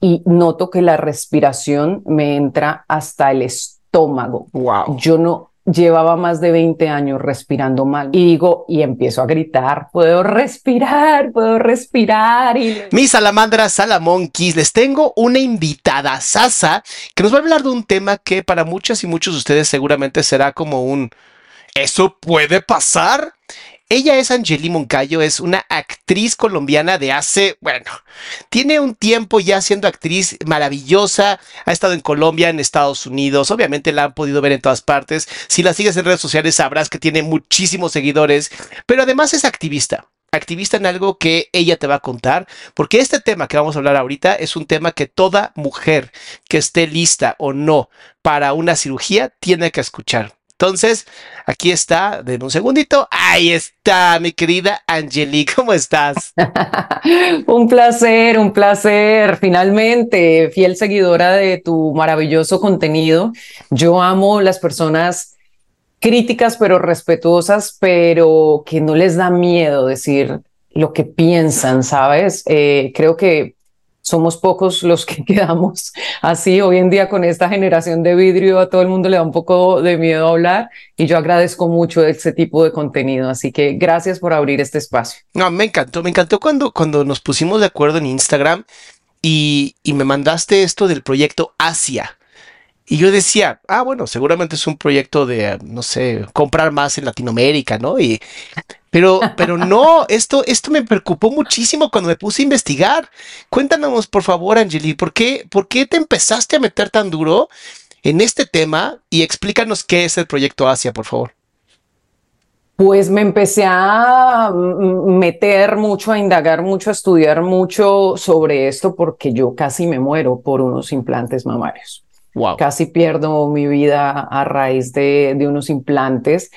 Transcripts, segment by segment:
Y noto que la respiración me entra hasta el estómago. Wow. Yo no llevaba más de 20 años respirando mal y digo y empiezo a gritar, puedo respirar, puedo respirar y Mis salamandras salamonquis, les tengo una invitada Sasa que nos va a hablar de un tema que para muchas y muchos de ustedes seguramente será como un ¿Eso puede pasar? Ella es Angeli Moncayo, es una actriz colombiana de hace, bueno, tiene un tiempo ya siendo actriz maravillosa, ha estado en Colombia, en Estados Unidos, obviamente la han podido ver en todas partes, si la sigues en redes sociales sabrás que tiene muchísimos seguidores, pero además es activista. Activista en algo que ella te va a contar, porque este tema que vamos a hablar ahorita es un tema que toda mujer que esté lista o no para una cirugía tiene que escuchar. Entonces, aquí está, den un segundito. Ahí está, mi querida Angeli, ¿cómo estás? un placer, un placer. Finalmente, fiel seguidora de tu maravilloso contenido. Yo amo las personas críticas, pero respetuosas, pero que no les da miedo decir lo que piensan, ¿sabes? Eh, creo que somos pocos los que quedamos así. Hoy en día con esta generación de vidrio a todo el mundo le da un poco de miedo hablar y yo agradezco mucho ese tipo de contenido. Así que gracias por abrir este espacio. No, me encantó, me encantó cuando, cuando nos pusimos de acuerdo en Instagram y, y me mandaste esto del proyecto Asia. Y yo decía, ah, bueno, seguramente es un proyecto de, no sé, comprar más en Latinoamérica, ¿no? Y, pero, pero no, esto, esto me preocupó muchísimo cuando me puse a investigar. Cuéntanos, por favor, Angeli, ¿por qué, ¿por qué te empezaste a meter tan duro en este tema? Y explícanos qué es el proyecto Asia, por favor. Pues me empecé a meter mucho, a indagar mucho, a estudiar mucho sobre esto porque yo casi me muero por unos implantes mamarios. Casi pierdo mi vida a raíz de, de unos implantes.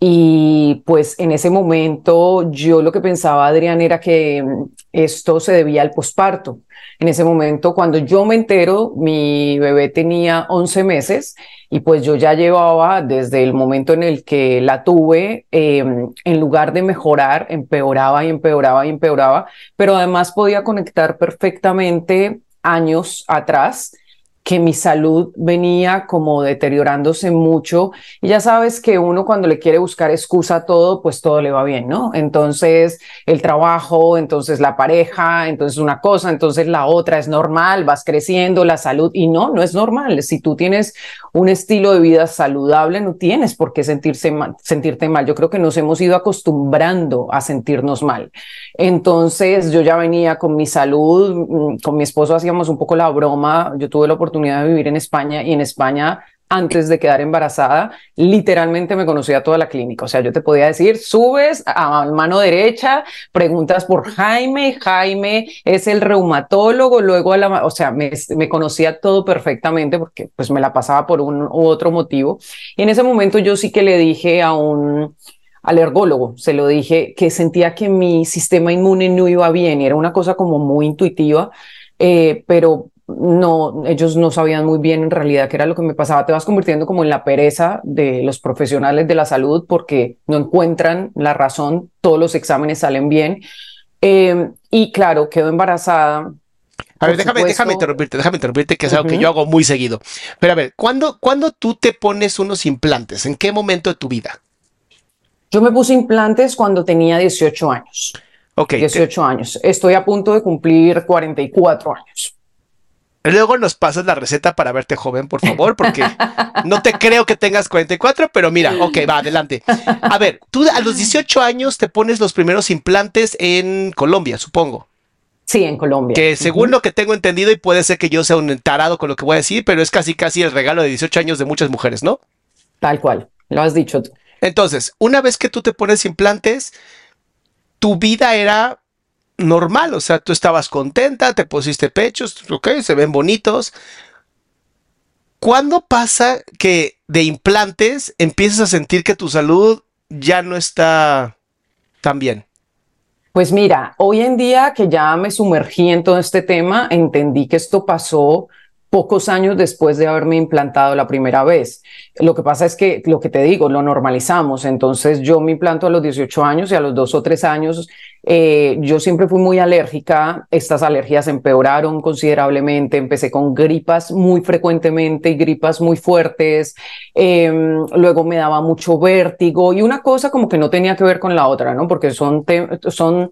Y pues en ese momento yo lo que pensaba, Adrián, era que mm, esto se debía al posparto. En ese momento, cuando yo me entero, mi bebé tenía 11 meses y pues yo ya llevaba desde el momento en el que la tuve, em, en lugar de mejorar, empeoraba y empeoraba y empeoraba, pero además podía conectar perfectamente años atrás que mi salud venía como deteriorándose mucho. Y ya sabes que uno cuando le quiere buscar excusa a todo, pues todo le va bien, ¿no? Entonces el trabajo, entonces la pareja, entonces una cosa, entonces la otra es normal, vas creciendo, la salud, y no, no es normal. Si tú tienes un estilo de vida saludable, no tienes por qué sentirse sentirte mal. Yo creo que nos hemos ido acostumbrando a sentirnos mal. Entonces yo ya venía con mi salud, mm, con mi esposo hacíamos un poco la broma, yo tuve la oportunidad de vivir en España y en España antes de quedar embarazada, literalmente me conocía toda la clínica. O sea, yo te podía decir, subes a mano derecha, preguntas por Jaime, Jaime es el reumatólogo, luego a la, o sea, me, me, conocía todo perfectamente porque pues me la pasaba por un u otro motivo. Y en ese momento yo sí que le dije a un alergólogo, se lo dije, que sentía que mi sistema inmune no iba bien era una cosa como muy intuitiva, eh, pero no, ellos no sabían muy bien en realidad qué era lo que me pasaba. Te vas convirtiendo como en la pereza de los profesionales de la salud porque no encuentran la razón, todos los exámenes salen bien. Eh, y claro, quedo embarazada. A ver, déjame, déjame interrumpirte, déjame interrumpirte, que es algo que yo hago muy seguido. Pero a ver, ¿cuándo, ¿cuándo tú te pones unos implantes? ¿En qué momento de tu vida? Yo me puse implantes cuando tenía 18 años. Ok. 18 años. Estoy a punto de cumplir 44 años. Luego nos pasas la receta para verte joven, por favor, porque no te creo que tengas 44, pero mira, ok, va, adelante. A ver, tú a los 18 años te pones los primeros implantes en Colombia, supongo. Sí, en Colombia. Que según lo que tengo entendido, y puede ser que yo sea un tarado con lo que voy a decir, pero es casi casi el regalo de 18 años de muchas mujeres, ¿no? Tal cual, lo has dicho tú. Entonces, una vez que tú te pones implantes, tu vida era normal, o sea, tú estabas contenta, te pusiste pechos, ok, se ven bonitos. ¿Cuándo pasa que de implantes empiezas a sentir que tu salud ya no está tan bien? Pues mira, hoy en día que ya me sumergí en todo este tema, entendí que esto pasó pocos años después de haberme implantado la primera vez. Lo que pasa es que, lo que te digo, lo normalizamos. Entonces yo me implanto a los 18 años y a los dos o tres años eh, yo siempre fui muy alérgica. Estas alergias empeoraron considerablemente. Empecé con gripas muy frecuentemente y gripas muy fuertes. Em, luego me daba mucho vértigo y una cosa como que no tenía que ver con la otra, ¿no? Porque son, son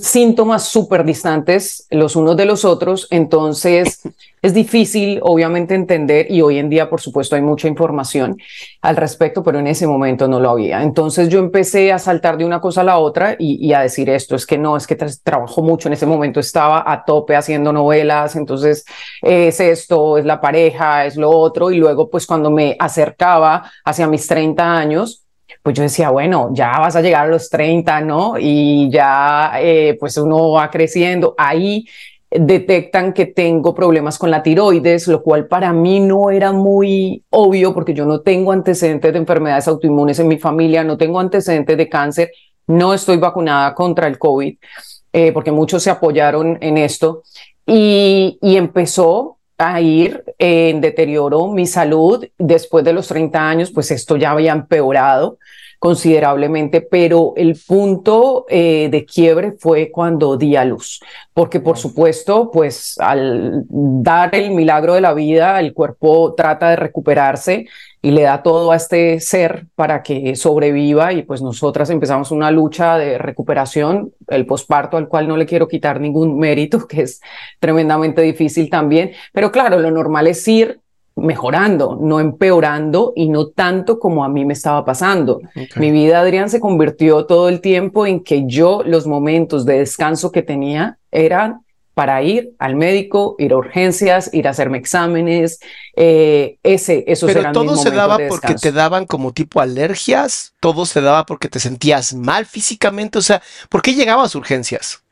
síntomas súper distantes los unos de los otros, entonces es difícil obviamente entender y hoy en día por supuesto hay mucha información al respecto, pero en ese momento no lo había. Entonces yo empecé a saltar de una cosa a la otra y, a decir esto, es que no, es que trabajo mucho, en ese momento estaba a tope haciendo novelas, entonces es esto, es la pareja, es lo otro y luego pues cuando me acercaba hacia mis 30 años, pues yo decía, bueno, ya vas a llegar a los 30, ¿no? Y ya, eh, pues uno va creciendo. Ahí detectan que tengo problemas con la tiroides, lo cual para mí no era muy obvio porque yo no tengo antecedentes de enfermedades autoinmunes en mi familia, no tengo antecedentes de cáncer, no estoy vacunada contra el COVID, eh, porque muchos se apoyaron en esto. Y, y empezó a ir en deterioro mi salud. Después de los 30 años, pues esto ya había empeorado considerablemente, pero el punto eh, de quiebre fue cuando di a luz, porque por supuesto, pues al dar el milagro de la vida, el cuerpo trata de recuperarse y le da todo a este ser para que sobreviva y pues nosotras empezamos una lucha de recuperación, el posparto al cual no le quiero quitar ningún mérito, que es tremendamente difícil también, pero claro, lo normal es ir mejorando, no empeorando y no tanto como a mí me estaba pasando. Mi vida, Adrián, se convirtió todo el tiempo en que yo los momentos de descanso que tenía eran para ir al médico, ir a urgencias, ir a hacerme exámenes, eh, ese, esos Pero todo se daba porque te daban como tipo alergias, todo se daba porque te sentías mal físicamente, o sea, ¿por qué llegabas a urgencias?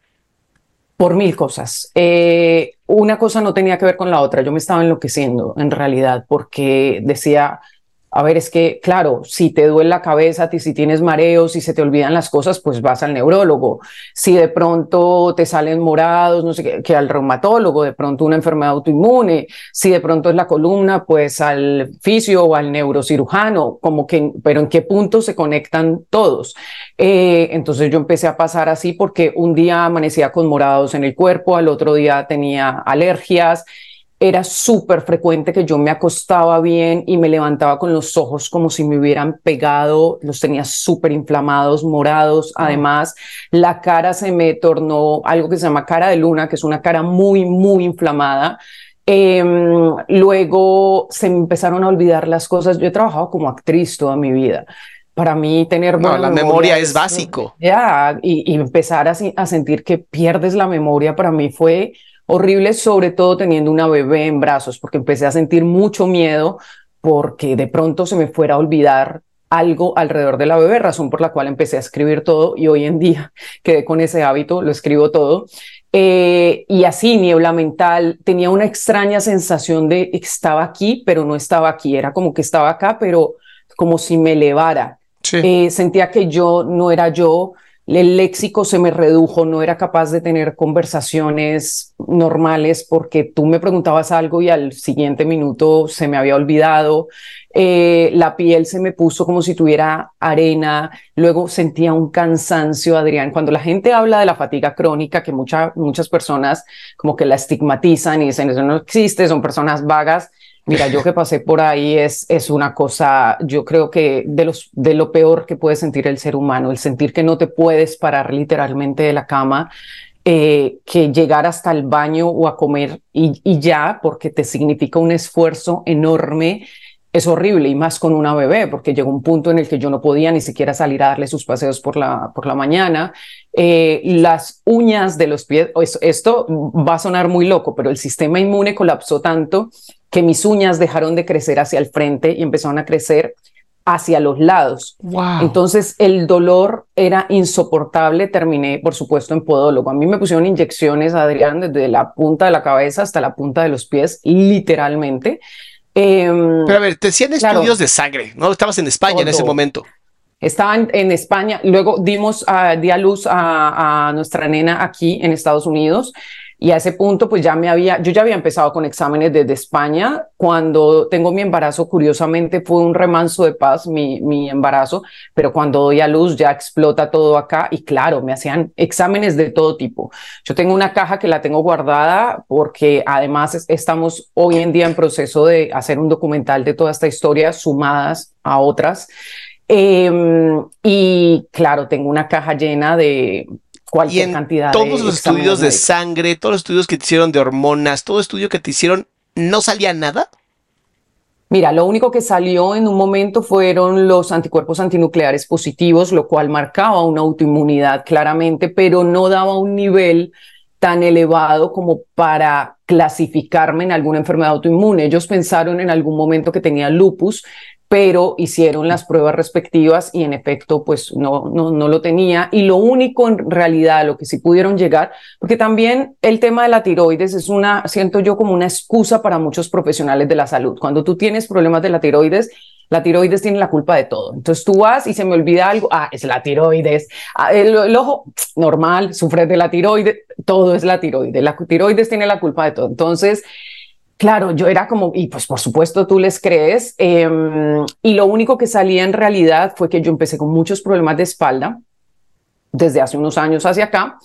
por mil cosas. Eh, una cosa no tenía que ver con la otra. Yo me estaba enloqueciendo en realidad porque decía, a ver, es que, claro, si te duele la cabeza, si tienes mareos, si se te olvidan las cosas, pues vas al neurólogo. Si de pronto te salen morados, no sé qué, que al reumatólogo, de pronto una enfermedad autoinmune. Si de pronto es la columna, pues al fisio o al neurocirujano, como que, pero en qué punto se conectan todos. Eh, entonces yo empecé a pasar así porque un día amanecía con morados en el cuerpo, al otro día tenía alergias era súper frecuente que yo me acostaba bien y me levantaba con los ojos como si me hubieran pegado, los tenía súper inflamados, morados. Además, la cara se me tornó algo que se llama cara de luna, que es una cara muy, muy inflamada. Em, luego se me empezaron a olvidar las cosas. Yo he trabajado como actriz toda mi vida para mí tener no, la memoria, es, básico. Ya, y, empezar a, a, sentir que pierdes la memoria para mí fue horrible, sobre todo teniendo una bebé en brazos, porque empecé a sentir mucho miedo porque de pronto se me fuera a olvidar algo alrededor de la bebé, razón por la cual empecé a escribir todo y hoy en día quedé con ese hábito, lo escribo todo. Eh, y así, niebla mental, tenía una extraña sensación de estaba aquí, pero no estaba aquí, era como que estaba acá, pero como si me elevara. Eh, sentía que yo no era yo, el léxico se me redujo, no era capaz de tener conversaciones normales porque tú me preguntabas algo y al siguiente minuto se me había olvidado, eh, la piel se me puso como si tuviera arena, luego sentía un cansancio, Adrián. Cuando la gente habla de la fatiga crónica, que muchas personas como que la estigmatizan y dicen eso no existe, son personas vagas, Mira, yo que pasé por ahí es, es una cosa, yo creo que de, los, de lo peor que puede sentir el ser humano, el sentir que no te puedes parar literalmente de la cama, eh, que llegar hasta el baño o a comer y, y, ya, porque te significa un esfuerzo enorme, es horrible y más con una bebé, porque llegó un punto en el que yo no podía ni siquiera salir a darle sus paseos por la, por la mañana. Eh, las uñas de los pies, esto va a sonar muy loco, pero el sistema inmune colapsó tanto que mis uñas dejaron de crecer hacia el frente y empezaron a crecer hacia los lados. Entonces el dolor era insoportable. Terminé, por supuesto, en podólogo. A mí me pusieron inyecciones, Adrián, desde la punta de la cabeza hasta la punta de los pies, literalmente. Em, Pero a ver, te hacían estudios de sangre, ¿no? Estabas en España en ese momento. Estaba en, España, luego dimos, uh, di a luz a, a, nuestra nena aquí en Estados Unidos y a ese punto, pues ya me había, yo ya había empezado con exámenes desde España. Cuando tengo mi embarazo, curiosamente fue un remanso de paz mi, mi embarazo, pero cuando doy a luz ya explota todo acá y claro, me hacían exámenes de todo tipo. Yo tengo una caja que la tengo guardada porque además estamos hoy en día en proceso de hacer un documental de toda esta historia sumadas a otras. Em, y claro, tengo una caja llena de cualquier y en cantidad todos los estudios de sangre, todos los estudios que te hicieron de hormonas, todo estudio que te hicieron, ¿no salía nada? Mira, lo único que salió en un momento fueron los anticuerpos antinucleares positivos, lo cual marcaba una autoinmunidad claramente, pero no daba un nivel tan elevado como para clasificarme en alguna enfermedad autoinmune. Ellos pensaron en algún momento que tenía lupus, pero hicieron las pruebas respectivas y en efecto pues no, no, no lo tenía. Y lo único en realidad, lo que sí pudieron llegar, porque también el tema de la tiroides es una, siento yo como una excusa para muchos profesionales de la salud. Cuando tú tienes problemas de la tiroides, la tiroides tiene la culpa de todo. Entonces tú vas y se me olvida algo, ah, es la tiroides. Ah, el, el, ojo, normal, sufres de la tiroides, todo es la tiroides. La tiroides tiene la culpa de todo. Entonces, Claro, yo era como, y pues por supuesto tú les crees, em, y lo único que salía en realidad fue que yo empecé con muchos problemas de espalda desde hace unos años hacia acá,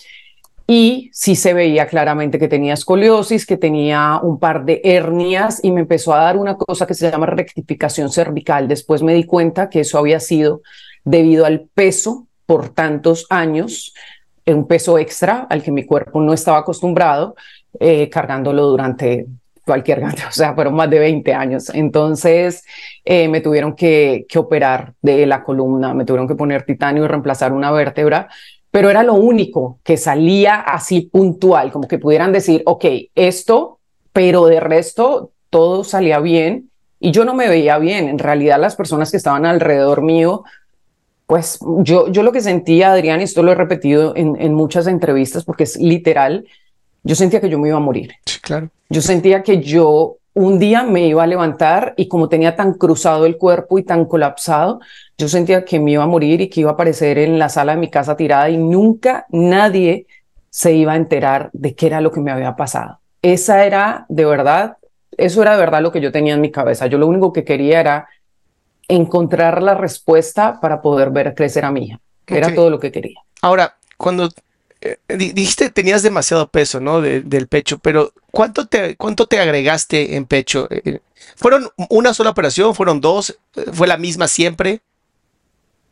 y sí se veía claramente que tenía escoliosis, que tenía un par de hernias y me empezó a dar una cosa que se llama rectificación cervical. Después me di cuenta que eso había sido debido al peso por tantos años, un peso extra al que mi cuerpo no estaba acostumbrado, eh, cargándolo durante cualquier cantidad, o sea, fueron más de 20 años. Entonces eh, me tuvieron que, que operar de la columna, me tuvieron que poner titanio y reemplazar una vértebra, pero era lo único que salía así puntual, como que pudieran decir, ok, esto, pero de resto todo salía bien y yo no me veía bien. En realidad las personas que estaban alrededor mío, pues yo, yo lo que sentía, Adrián, y esto lo he repetido en, en muchas entrevistas porque es literal, yo sentía que yo me iba a morir. Sí, claro. Yo sentía que yo un día me iba a levantar y como tenía tan cruzado el cuerpo y tan colapsado, yo sentía que me iba a morir y que iba a aparecer en la sala de mi casa tirada y nunca nadie se iba a enterar de qué era lo que me había pasado. Esa era de verdad, eso era de verdad lo que yo tenía en mi cabeza. Yo lo único que quería era encontrar la respuesta para poder ver crecer a mi hija. Era todo lo que quería. Ahora, cuando dijiste tenías demasiado peso, ¿no? del pecho, pero ¿cuánto te, ¿cuánto te agregaste en pecho? Eh, eh, ¿Fueron una sola operación? ¿Fueron dos? ¿Fue la misma siempre?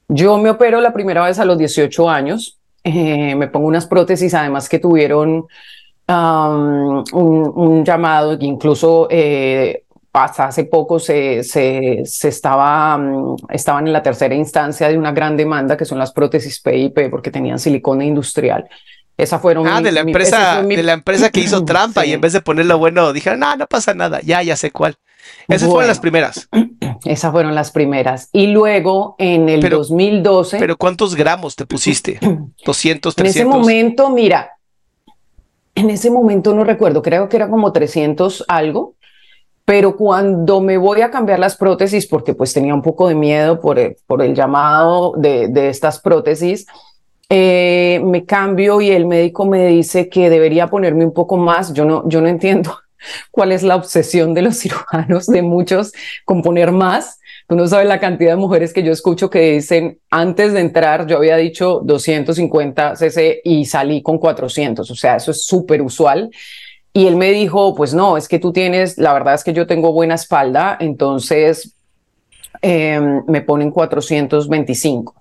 Yo me opero la primera vez a los 18 años. me pongo unas prótesis, además que tuvieron un, llamado, incluso hasta hace poco se, se, se estaba, mm, estaban en la tercera instancia de una gran demanda que son las prótesis PIP porque tenían silicona industrial. Esa fueron ah, de la empresa, de la empresa que hizo trampa y en vez de ponerlo bueno dijeron, no, no pasa nada, ya, ya sé cuál. Esas fueron las primeras. Esas fueron las primeras. Y luego en el 2012. Pero ¿cuántos gramos te pusiste? 200, 300. En ese momento, mira, en ese momento no recuerdo, creo que era como 300 algo pero cuando me voy a cambiar las prótesis, porque pues tenía un poco de miedo por el, por el llamado de, de estas prótesis, eh, me cambio y el médico me dice que debería ponerme un poco más. Yo no, yo no entiendo cuál es la obsesión de los cirujanos, de muchos, con poner más. Tú no sabes la cantidad de mujeres que yo escucho que dicen, antes de entrar yo había dicho 250 cc y salí con 400. O sea, eso es súper usual. Y él me dijo, pues no, es que tú tienes, la verdad es que yo tengo buena espalda, entonces em, me ponen 425,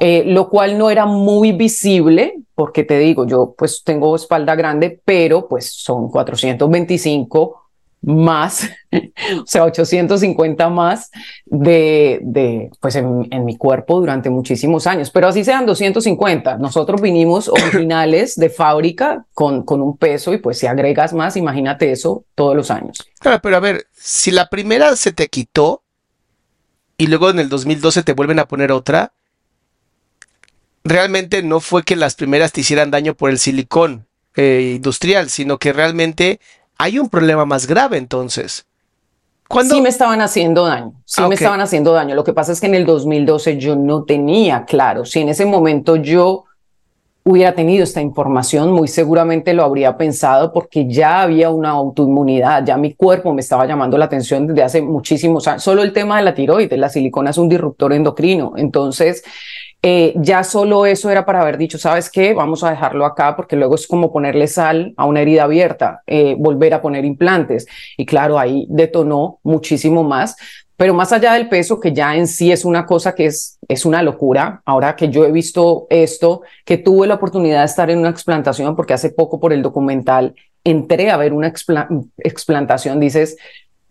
eh, lo cual no era muy visible, porque te digo, yo pues tengo espalda grande, pero pues son 425 más, o sea, 850 más de, de pues en, en, mi cuerpo durante muchísimos años, pero así sean 250. Nosotros vinimos originales de fábrica con, con un peso y pues si agregas más, imagínate eso todos los años. Claro, pero a ver, si la primera se te quitó y luego en el 2012 te vuelven a poner otra, realmente no fue que las primeras te hicieran daño por el silicón eh, industrial, sino que realmente hay un problema más grave entonces. Sí me estaban haciendo daño, sí me estaban haciendo daño. Lo que pasa es que en el 2012 yo no tenía claro. Si en ese momento yo hubiera tenido esta información, muy seguramente lo habría pensado porque ya había una autoinmunidad, ya mi cuerpo me estaba llamando la atención desde hace muchísimos años. Solo el tema de la tiroides, la silicona es un disruptor endocrino. Entonces, eh, ya solo eso era para haber dicho, ¿sabes qué? Vamos a dejarlo acá porque luego es como ponerle sal a una herida abierta, eh, volver a poner implantes. Y claro, ahí detonó muchísimo más. Pero más allá del peso, que ya en sí es una cosa que es, es una locura, ahora que yo he visto esto, que tuve la oportunidad de estar en una explantación, porque hace poco por el documental entré a ver una explantación, dices,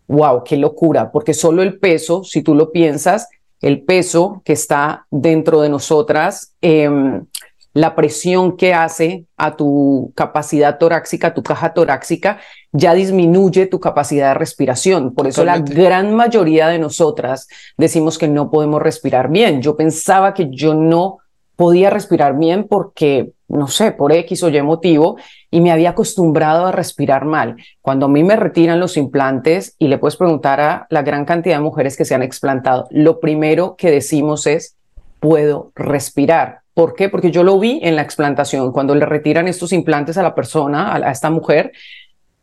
wow, qué locura, porque solo el peso, si tú lo piensas, el peso que está dentro de nosotras, em, la presión que hace a tu capacidad torácica, tu caja torácica, ya disminuye tu capacidad de respiración. Por eso la gran mayoría de nosotras decimos que no podemos respirar bien. Yo pensaba que yo no podía respirar bien porque, no sé, por X o Y motivo, y me había acostumbrado a respirar mal. Cuando a mí me retiran los implantes y le puedes preguntar a la gran cantidad de mujeres que se han explantado, lo primero que decimos es, puedo respirar. ¿Por qué? Porque yo lo vi en la explantación. Cuando le retiran estos implantes a la persona, a, esta mujer,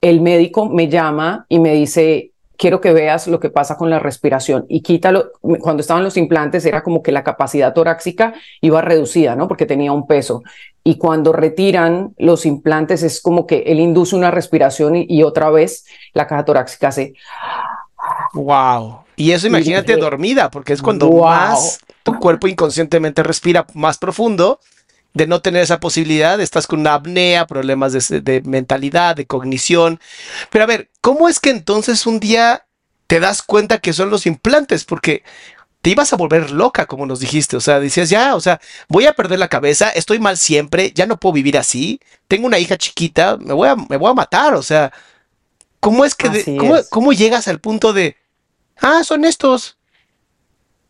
el médico me llama y me dice, quiero que veas lo que pasa con la respiración y quítalo. Cuando estaban los implantes era como que la capacidad torácica iba reducida, ¿no? Porque tenía un peso. Y cuando retiran los implantes es como que él induce una respiración y, otra vez la caja torácica hace... Wow. Y eso imagínate dormida, porque es cuando más tu cuerpo inconscientemente respira más profundo de no tener esa posibilidad, estás con una apnea, problemas de, mentalidad, de cognición. Pero a ver, ¿cómo es que entonces un día te das cuenta que son los implantes? Porque te ibas a volver loca, como nos dijiste. O sea, decías, ya, o sea, voy a perder la cabeza, estoy mal siempre, ya no puedo vivir así, tengo una hija chiquita, me voy a, me voy a matar. O sea, ¿cómo es que, cómo, cómo llegas al punto de, ah, son estos?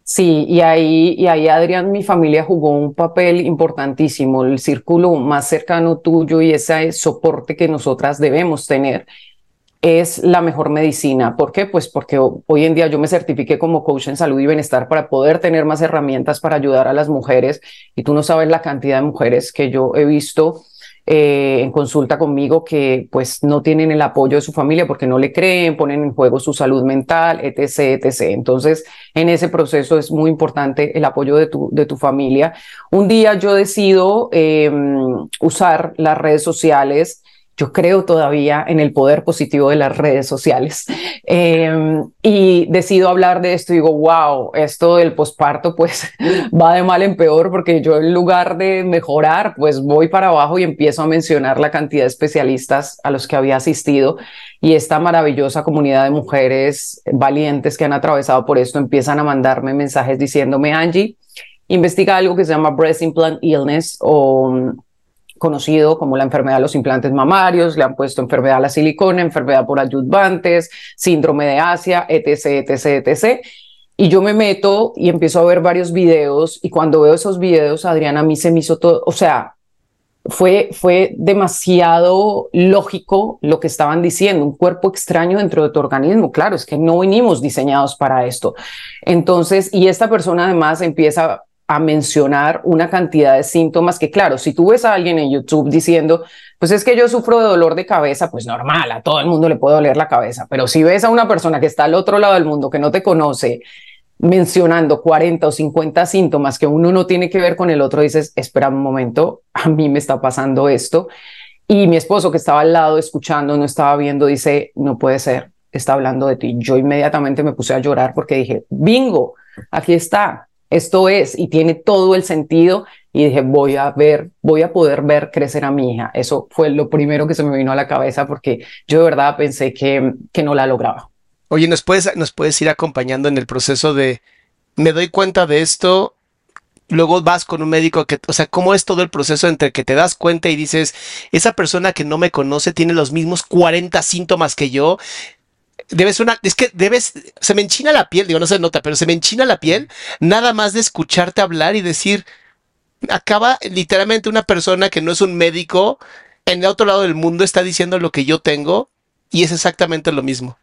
Sí, y ahí, y ahí Adrián, mi familia jugó un papel importantísimo, el círculo más cercano tuyo y ese soporte que nosotras debemos tener es la mejor medicina. ¿Por qué? Pues porque hoy en día yo me certifiqué como coach en salud y bienestar para poder tener más herramientas para ayudar a las mujeres y tú no sabes la cantidad de mujeres que yo he visto eh, en consulta conmigo que pues no tienen el apoyo de su familia porque no le creen, ponen en juego su salud mental, etc., etc. Entonces, en ese proceso es muy importante el apoyo de tu, de tu familia. Un día yo decido em, usar las redes sociales yo creo todavía en el poder positivo de las redes sociales. Em, y decido hablar de esto y digo, wow, esto del posparto pues va de mal en peor porque yo en lugar de mejorar, pues voy para abajo y empiezo a mencionar la cantidad de especialistas a los que había asistido y esta maravillosa comunidad de mujeres valientes que han atravesado por esto empiezan a mandarme mensajes diciéndome, Angie, investiga algo que se llama breast implant illness o conocido como la enfermedad de los implantes mamarios, le han puesto enfermedad a la silicona, enfermedad por ayudantes, síndrome de Asia, etc., etc., etc. Y yo me meto y empiezo a ver varios videos y cuando veo esos videos, Adriana, a mí se me hizo todo, o sea, fue, fue demasiado lógico lo que estaban diciendo, un cuerpo extraño dentro de tu organismo. Claro, es que no vinimos diseñados para esto. Entonces, y esta persona además empieza a mencionar una cantidad de síntomas que, claro, si tú ves a alguien en YouTube diciendo, pues es que yo sufro de dolor de cabeza, pues normal, a todo el mundo le puede doler la cabeza, pero si ves a una persona que está al otro lado del mundo, que no te conoce, mencionando 40 o 50 síntomas que uno no tiene que ver con el otro, dices, espera un momento, a mí me está pasando esto. Y mi esposo que estaba al lado escuchando, no estaba viendo, dice, no puede ser, está hablando de ti. Yo inmediatamente me puse a llorar porque dije, bingo, aquí está, esto es, y tiene todo el sentido. Y dije, voy a ver, voy a poder ver crecer a mi hija. Eso fue lo primero que se me vino a la cabeza porque yo de verdad pensé que, que no la lograba. Oye, ¿nos puedes, ¿nos puedes ir acompañando en el proceso de, me doy cuenta de esto, luego vas con un médico que, o sea, ¿cómo es todo el proceso entre que te das cuenta y dices, esa persona que no me conoce tiene los mismos 40 síntomas que yo? Debes una, es que debes, se me enchina la piel, digo, no se nota, pero se me enchina la piel nada más de escucharte hablar y decir, acaba literalmente una persona que no es un médico en el otro lado del mundo está diciendo lo que yo tengo y es exactamente lo mismo.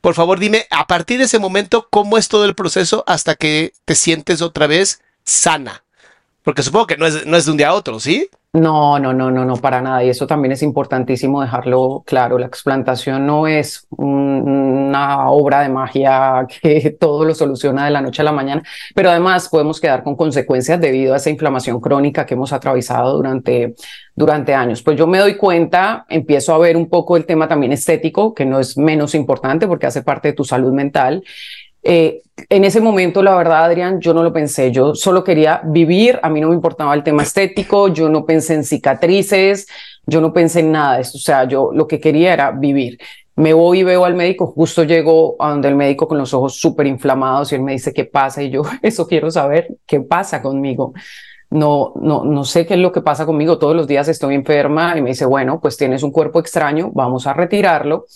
Por favor, dime, a partir de ese momento, ¿cómo es todo el proceso hasta que te sientes otra vez sana? Porque supongo que no es, no es de un día a otro, ¿sí? No, no, no, no, no, para nada. Y eso también es importantísimo dejarlo claro. La explantación no es una obra de magia que todo lo soluciona de la noche a la mañana, pero además podemos quedar con consecuencias debido a esa inflamación crónica que hemos atravesado durante, durante años. Pues yo me doy cuenta, empiezo a ver un poco el tema también estético, que no es menos importante porque hace parte de tu salud mental. Eh, en ese momento, la verdad, Adrián, yo no lo pensé. Yo solo quería vivir. A mí no me importaba el tema estético. Yo no pensé en cicatrices. Yo no pensé en nada de eso. O sea, yo lo que quería era vivir. Me voy y veo al médico. Justo llego a donde el médico con los ojos súper inflamados y él me dice qué pasa. Y yo, eso quiero saber qué pasa conmigo. No, no, no sé qué es lo que pasa conmigo. Todos los días estoy enferma y me dice, bueno, pues tienes un cuerpo extraño. Vamos a retirarlo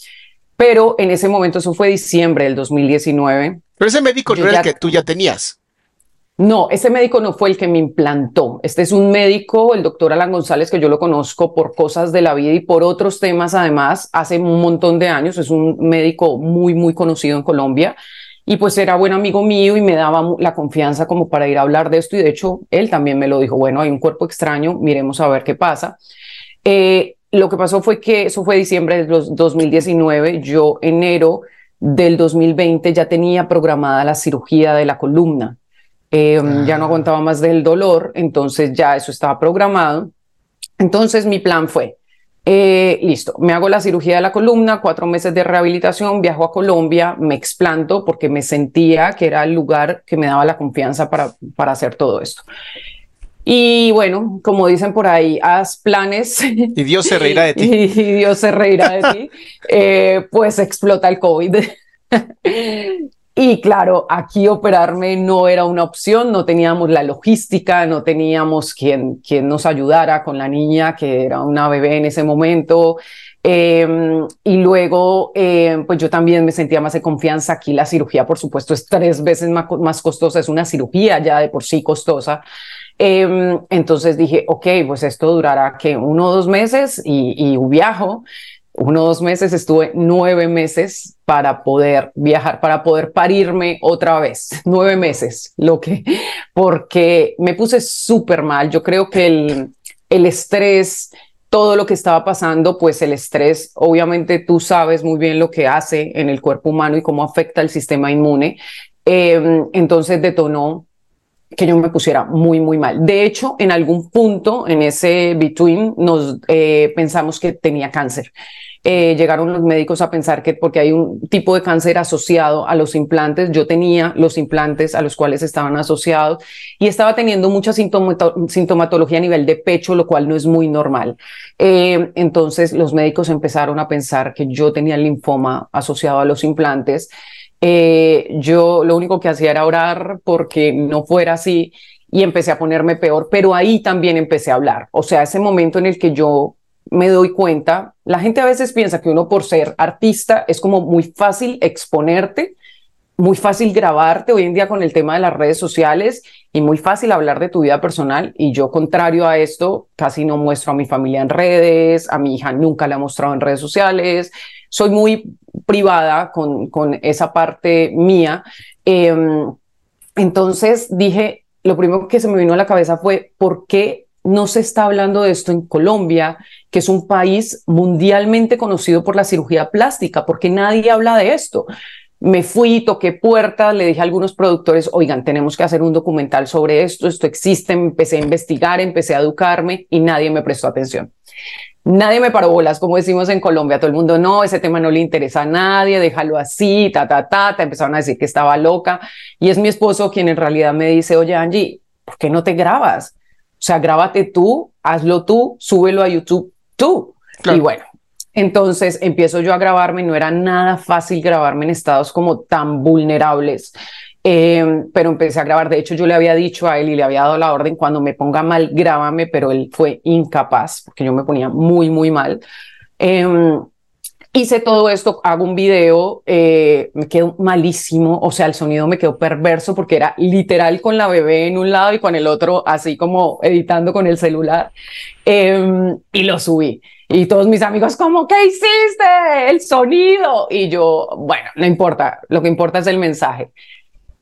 pero en ese momento, eso fue diciembre del 2019. Pero ese médico no era el que tú ya tenías. No, ese médico no fue el que me implantó. Este es un médico, el doctor Alan González, que yo lo conozco por cosas de la vida y por otros temas, además, hace un montón de años. Es un médico muy, muy conocido en Colombia. Y pues era buen amigo mío y me daba la confianza como para ir a hablar de esto. Y de hecho, él también me lo dijo, bueno, hay un cuerpo extraño, miremos a ver qué pasa. Eh, lo que pasó fue que eso fue diciembre de 2019, yo enero del 2020 ya tenía programada la cirugía de la columna. Em, ya no ah. aguantaba más del dolor, entonces ya eso estaba programado. Entonces mi plan fue, eh, listo, me hago la cirugía de la columna, cuatro meses de rehabilitación, viajo a Colombia, me explanto porque me sentía que era el lugar que me daba la confianza para, para hacer todo esto. Y bueno, como dicen por ahí, haz planes. Y Dios se reirá de ti. y, Dios se reirá de ti. Eh, pues explota el COVID. y claro, aquí operarme no era una opción, no teníamos la logística, no teníamos quien, quien nos ayudara con la niña, que era una bebé en ese momento. Em, y luego, em, pues yo también me sentía más de confianza. Aquí la cirugía, por supuesto, es tres veces más, más costosa, es una cirugía ya de por sí costosa. Em, entonces dije, ok, pues esto durará que uno o dos meses y, y viajo. Uno o dos meses estuve nueve meses para poder viajar, para poder parirme otra vez. Nueve meses, lo que, porque me puse súper mal. Yo creo que el, el estrés, todo lo que estaba pasando, pues el estrés, obviamente tú sabes muy bien lo que hace en el cuerpo humano y cómo afecta el sistema inmune. Em, entonces detonó que yo me pusiera muy, muy mal. De hecho, en algún punto en ese between nos eh, pensamos que tenía cáncer. Eh, llegaron los médicos a pensar que porque hay un tipo de cáncer asociado a los implantes, yo tenía los implantes a los cuales estaban asociados y estaba teniendo mucha sintomatología a nivel de pecho, lo cual no es muy normal. Eh, entonces los médicos empezaron a pensar que yo tenía linfoma asociado a los implantes eh, yo lo único que hacía era orar porque no fuera así y empecé a ponerme peor, pero ahí también empecé a hablar. O sea, ese momento en el que yo me doy cuenta, la gente a veces piensa que uno por ser artista es como muy fácil exponerte, muy fácil grabarte hoy en día con el tema de las redes sociales y muy fácil hablar de tu vida personal. Y yo, contrario a esto, casi no muestro a mi familia en redes, a mi hija nunca la he mostrado en redes sociales, soy muy privada con, con esa parte mía. Em, entonces dije, lo primero que se me vino a la cabeza fue, ¿por qué no se está hablando de esto en Colombia, que es un país mundialmente conocido por la cirugía plástica? ¿Por qué nadie habla de esto? Me fui, toqué puertas, le dije a algunos productores, oigan, tenemos que hacer un documental sobre esto, esto existe, empecé a investigar, empecé a educarme y nadie me prestó atención. Nadie me paró bolas, como decimos en Colombia, todo el mundo, no, ese tema no le interesa a nadie, déjalo así, ta, ta, ta, te empezaron a decir que estaba loca. Y es mi esposo quien en realidad me dice, oye Angie, ¿por qué no te grabas? O sea, grábate tú, hazlo tú, súbelo a YouTube tú. Y bueno, entonces empiezo yo a grabarme, no era nada fácil grabarme en estados como tan vulnerables. Em, pero empecé a grabar. De hecho, yo le había dicho a él y le había dado la orden, cuando me ponga mal, grábame, pero él fue incapaz porque yo me ponía muy, muy mal. Em, hice todo esto, hago un video, eh, me quedó malísimo, o sea, el sonido me quedó perverso porque era literal con la bebé en un lado y con el otro así como editando con el celular em, y lo subí. Y todos mis amigos, como, ¿qué hiciste? El sonido. Y yo, bueno, no importa, lo que importa es el mensaje.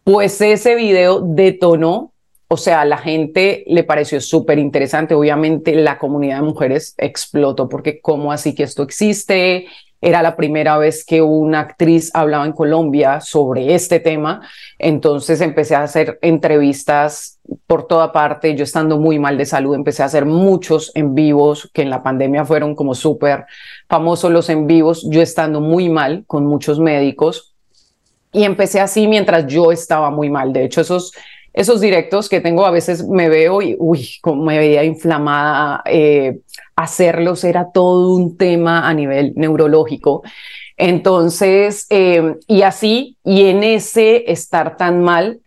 Pues ese video detonó, o sea, la gente le pareció súper interesante. Obviamente la comunidad de mujeres explotó porque cómo así que esto existe. Era la primera vez que una actriz hablaba en Colombia sobre este tema. Entonces empecé a hacer entrevistas por toda parte. Yo estando muy mal de salud, empecé a hacer muchos en vivos que en la pandemia fueron como súper famosos los en vivos. Yo estando muy mal con muchos médicos y empecé así mientras yo estaba muy mal. De hecho, esos, esos directos que tengo a veces me veo y, uy, como me veía inflamada. Eh, hacerlos era todo un tema a nivel neurológico. Entonces, eh, y así, y en ese estar tan mal,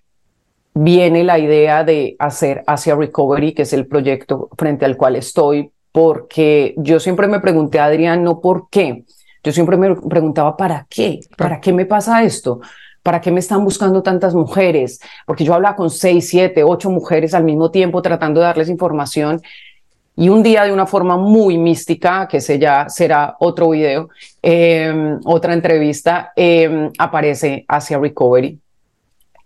viene la idea de hacer Asia Recovery, que es el proyecto frente al cual estoy, porque yo siempre me pregunté, Adrián, no por qué, yo siempre me preguntaba, ¿para qué? ¿Para qué me pasa esto? ¿Para qué me están buscando tantas mujeres? Porque yo hablaba con seis, siete, ocho mujeres al mismo tiempo tratando de darles información. Y un día de una forma muy mística, que ese ya será otro video, em, otra entrevista, eh, aparece Asia Recovery.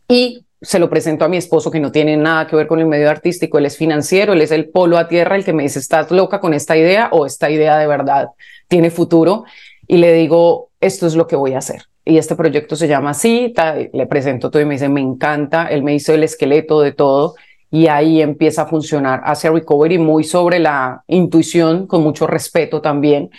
Y se lo presento a mi esposo que no tiene nada que ver con el medio artístico, él es financiero, él es el polo a tierra, el que me dice, ¿estás loca con esta idea o esta idea de verdad tiene futuro? Y le digo, esto es lo que voy a hacer. Y este proyecto se llama así, le presento todo y me dice, me encanta, él me hizo el esqueleto de todo y ahí empieza a funcionar hacia Recovery muy sobre la intuición, con mucho respeto también.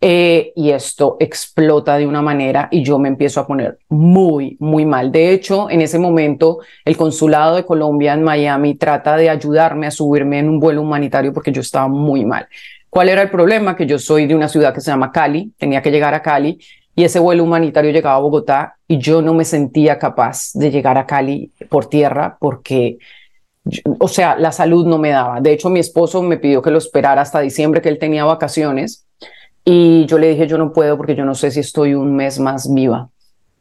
Eh, y esto explota de una manera y yo me empiezo a poner muy, muy mal. De hecho, en ese momento, el consulado de Colombia en Miami trata de ayudarme a subirme en un vuelo humanitario porque yo estaba muy mal. ¿Cuál era el problema? Que yo soy de una ciudad que se llama Cali, tenía que llegar a Cali y ese vuelo humanitario llegaba a Bogotá y yo no me sentía capaz de llegar a Cali por tierra porque, o sea, la salud no me daba. De hecho, mi esposo me pidió que lo esperara hasta diciembre, que él tenía vacaciones y yo le dije, yo no puedo porque yo no sé si estoy un mes más viva.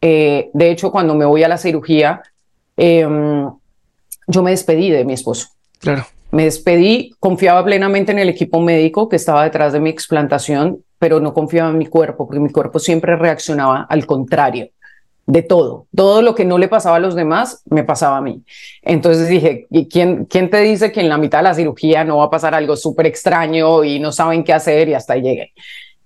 Eh, de hecho, cuando me voy a la cirugía, em, yo me despedí de mi esposo. Claro. Me despedí, confiaba plenamente en el equipo médico que estaba detrás de mi explantación, pero no confiaba en mi cuerpo, porque mi cuerpo siempre reaccionaba al contrario de todo. Todo lo que no le pasaba a los demás, me pasaba a mí. Entonces dije, ¿y quién, quién te dice que en la mitad de la cirugía no va a pasar algo súper extraño y no saben qué hacer? Y hasta llegué.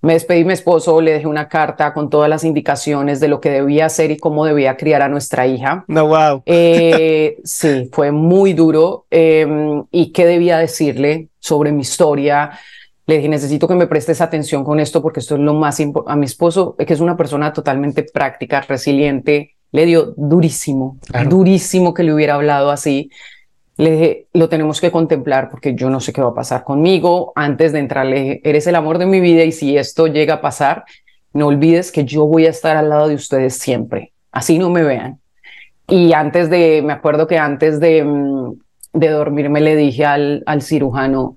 Me despedí de mi esposo, le dejé una carta con todas las indicaciones de lo que debía hacer y cómo debía criar a nuestra hija. No, wow. Eh, sí, fue muy duro. Em, y qué debía decirle sobre mi historia. Le dije, necesito que me prestes atención con esto porque esto es lo más importante. A mi esposo, que es una persona totalmente práctica, resiliente, le dio durísimo, durísimo que le hubiera hablado así. Le dije, lo tenemos que contemplar porque yo no sé qué va a pasar conmigo. Antes de entrar, le dije, eres el amor de mi vida y si esto llega a pasar, no olvides que yo voy a estar al lado de ustedes siempre. Así no me vean. Y antes de, me acuerdo que antes de, mm, de dormirme le dije al, al cirujano,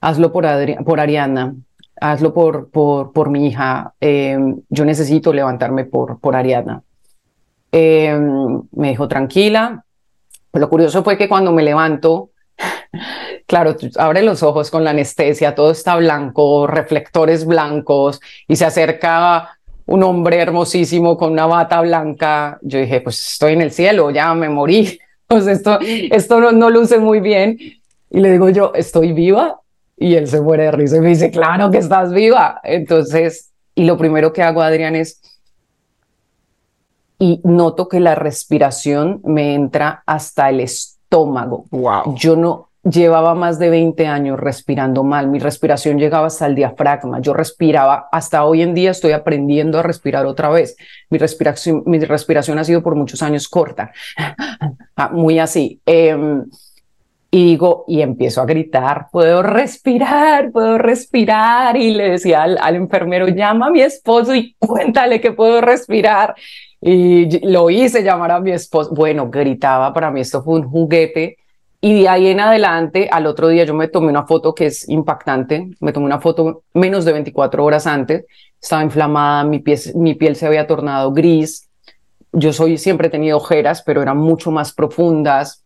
hazlo por, por Ariana, hazlo por, por, por mi hija. Em, yo necesito levantarme por, por Ariana. Em, me dijo, tranquila, lo curioso fue que cuando me levanto, claro, abre los ojos con la anestesia, todo está blanco, reflectores blancos, y se acerca un hombre hermosísimo con una bata blanca. Yo dije, pues estoy en el cielo, ya me morí. esto, esto no, no luce muy bien. Y le digo yo, ¿estoy viva? Y él se muere de risa y me dice, claro que estás viva. Entonces, y lo primero que hago, Adrián, es, y noto que la respiración me entra hasta el estómago. Wow. Yo no llevaba más de 20 años respirando mal. Mi respiración llegaba hasta el diafragma. Yo respiraba, hasta hoy en día estoy aprendiendo a respirar otra vez. Mi respiración, mi respiración ha sido por muchos años corta, ah, muy así. Em, y digo, y empiezo a gritar, puedo respirar, puedo respirar. Y le decía al, al enfermero, llama a mi esposo y cuéntale que puedo respirar. Y lo hice llamar a mi esposo. Bueno, gritaba, para mí esto fue un juguete. Y de ahí en adelante, al otro día yo me tomé una foto que es impactante. Me tomé una foto menos de 24 horas antes. Estaba inflamada, mi piel, mi piel se había tornado gris. Yo soy, siempre he tenido ojeras, pero eran mucho más profundas.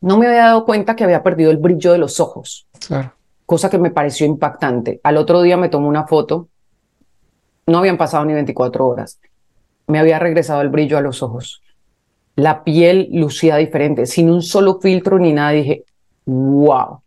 No me había dado cuenta que había perdido el brillo de los ojos. Claro. Cosa que me pareció impactante. Al otro día me tomé una foto. No habían pasado ni 24 horas me había regresado el brillo a los ojos. La piel lucía diferente, sin un solo filtro ni nada. Dije, wow.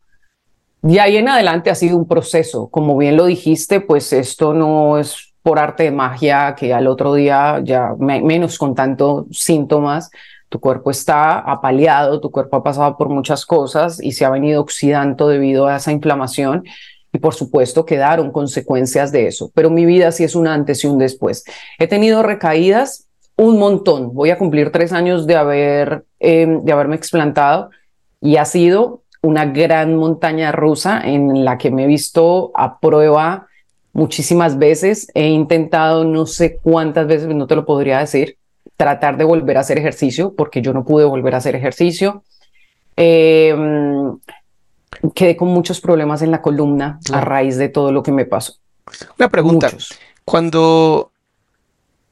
De ahí en adelante ha sido un proceso. Como bien lo dijiste, pues esto no es por arte de magia que al otro día ya menos con tanto síntomas. Tu cuerpo está apaleado, tu cuerpo ha pasado por muchas cosas y se ha venido oxidando debido a esa inflamación y por supuesto quedaron consecuencias de eso, pero mi vida sí es un antes y un después. He tenido recaídas un montón, voy a cumplir tres años de, haber, eh, de haberme explantado y ha sido una gran montaña rusa en la que me he visto a prueba muchísimas veces, he intentado no sé cuántas veces, no te lo podría decir, tratar de volver a hacer ejercicio porque yo no pude volver a hacer ejercicio. Eh, quedé con muchos problemas en la columna a raíz de todo lo que me pasó. Una pregunta. Cuando,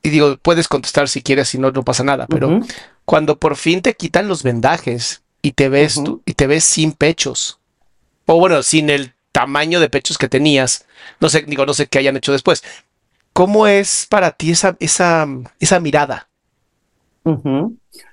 y digo, puedes contestar si quieres, si no, no pasa nada, pero cuando por fin te quitan los vendajes y te ves tú, y te ves sin pechos, o bueno, sin el tamaño de pechos que tenías, no sé, digo, no sé qué hayan hecho después. ¿Cómo es para ti esa, esa, esa mirada?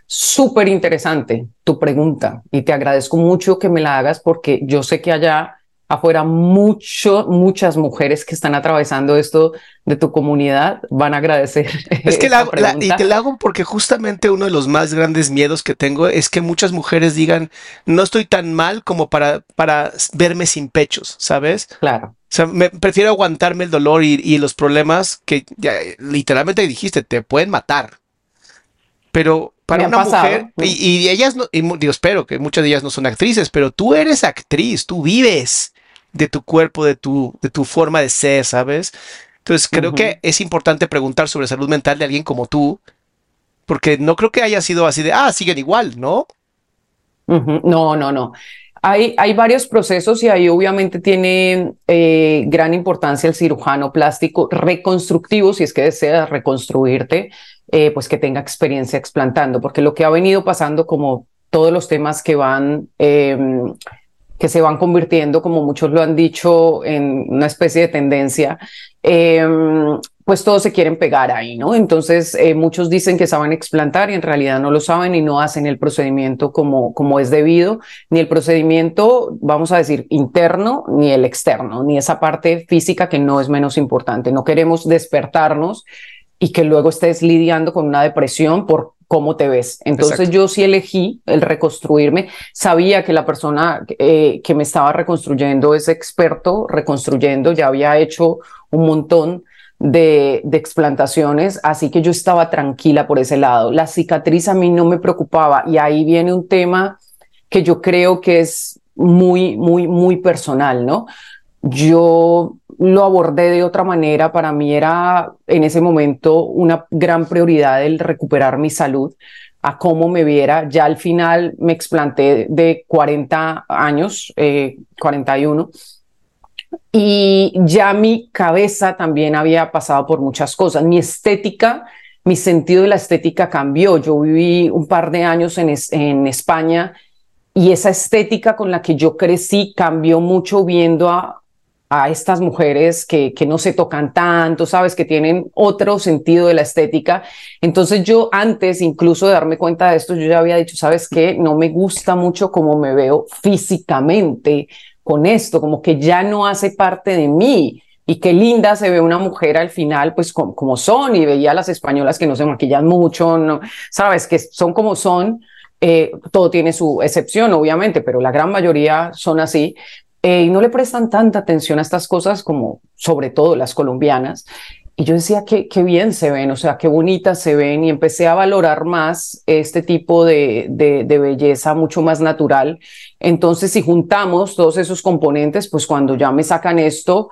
Súper interesante tu pregunta y te agradezco mucho que me la hagas porque yo sé que allá afuera mucho, muchas mujeres que están atravesando esto de tu comunidad van a agradecer. Es que la, y te la hago porque justamente uno de los más grandes miedos que tengo es que muchas mujeres digan, no estoy tan mal como para, para verme sin pechos, ¿sabes? Claro. O sea, me prefiero aguantarme el dolor y, y los problemas que ya, literalmente dijiste, te pueden matar. Pero para una mujer, y, ellas, no, y digo, espero que muchas de ellas no son actrices, pero tú eres actriz, tú vives de tu cuerpo, de tu, de tu forma de ser, ¿sabes? Entonces creo que es importante preguntar sobre salud mental de alguien como tú, porque no creo que haya sido así de, ah, siguen igual, ¿no? No, no, no. Hay, hay, varios procesos y ahí obviamente tiene eh, gran importancia el cirujano plástico reconstructivo, si es que deseas reconstruirte. Eh, pues que tenga experiencia explantando, porque lo que ha venido pasando como todos los temas que van, em, que se van convirtiendo, como muchos lo han dicho, en una especie de tendencia, em, pues todos se quieren pegar ahí, ¿no? Entonces, eh, muchos dicen que saben explantar y en realidad no lo saben y no hacen el procedimiento como, como es debido, ni el procedimiento, vamos a decir, interno, ni el externo, ni esa parte física que no es menos importante. No queremos despertarnos y que luego estés lidiando con una depresión por cómo te ves. Entonces yo sí elegí el reconstruirme. Sabía que la persona eh, que me estaba reconstruyendo es experto reconstruyendo, ya había hecho un montón de, explantaciones, así que yo estaba tranquila por ese lado. La cicatriz a mí no me preocupaba y ahí viene un tema que yo creo que es muy, muy, muy personal, ¿no? Yo lo abordé de otra manera. Para mí era en ese momento una gran prioridad el recuperar mi salud, a cómo me viera. Ya al final me explanté de 40 años, eh, 41, y ya mi cabeza también había pasado por muchas cosas. Mi estética, mi sentido de la estética cambió. Yo viví un par de años en, en España y esa estética con la que yo crecí cambió mucho viendo a a estas mujeres que, que no se tocan tanto, sabes, que tienen otro sentido de la estética. Entonces yo antes incluso de darme cuenta de esto, yo ya había dicho, sabes qué, no me gusta mucho cómo me veo físicamente con esto, como que ya no hace parte de mí. Y qué linda se ve una mujer al final, pues como, son, y veía a las españolas que no se maquillan mucho, no, sabes, que son como son, eh, todo tiene su excepción, obviamente, pero la gran mayoría son así. Eh, y no le prestan tanta atención a estas cosas como sobre todo las colombianas. Y yo decía, qué, qué bien se ven, o sea, qué bonitas se ven y empecé a valorar más este tipo de, de, de, belleza mucho más natural. Entonces, si juntamos todos esos componentes, pues cuando ya me sacan esto,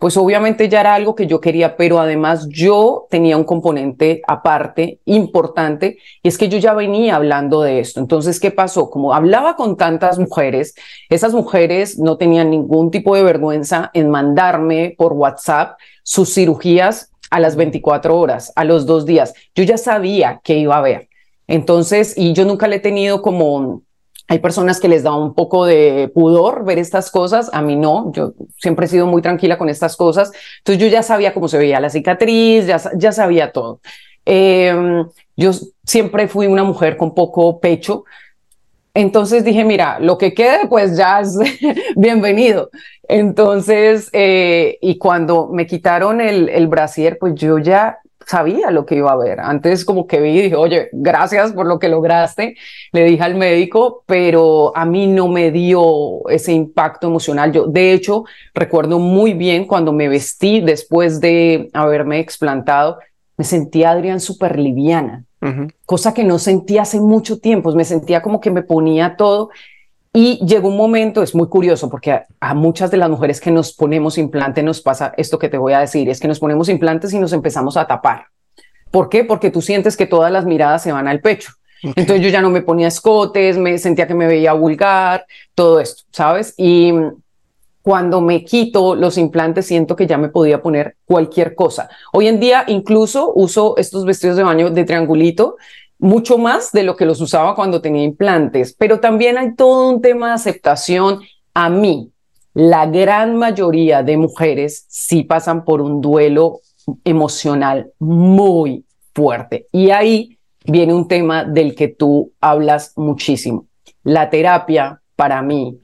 pues obviamente ya era algo que yo quería, pero además yo tenía un componente aparte importante y es que yo ya venía hablando de esto. Entonces, ¿qué pasó? Como hablaba con tantas mujeres, esas mujeres no tenían ningún tipo de vergüenza en mandarme por WhatsApp sus cirugías a las 24 horas, a los dos días. Yo ya sabía que iba a haber. Entonces, y yo nunca le he tenido como hay personas que les da un poco de pudor ver estas cosas, a mí no, yo siempre he sido muy tranquila con estas cosas, entonces yo ya sabía cómo se veía la cicatriz, ya, ya sabía todo. Eh, yo siempre fui una mujer con poco pecho, entonces dije, mira, lo que quede, pues ya es bienvenido. Entonces, eh, y cuando me quitaron el, el brasier, pues yo ya sabía lo que iba a ver. Antes como que vi y dije, oye, gracias por lo que lograste, le dije al médico, pero a mí no me dio ese impacto emocional. Yo, de hecho, recuerdo muy bien cuando me vestí después de haberme explantado, me sentía, Adrián, súper liviana, cosa que no sentía hace mucho tiempo, me sentía como que me ponía todo y llegó un momento, es muy curioso, porque a, muchas de las mujeres que nos ponemos implante nos pasa esto que te voy a decir, es que nos ponemos implantes y nos empezamos a tapar. ¿Por qué? Porque tú sientes que todas las miradas se van al pecho. Entonces yo ya no me ponía escotes, me sentía que me veía vulgar, todo esto, ¿sabes? Y cuando me quito los implantes siento que ya me podía poner cualquier cosa. Hoy en día incluso uso estos vestidos de baño de triangulito mucho más de lo que los usaba cuando tenía implantes, pero también hay todo un tema de aceptación. A mí, la gran mayoría de mujeres sí pasan por un duelo emocional muy fuerte. Y ahí viene un tema del que tú hablas muchísimo. La terapia, para mí,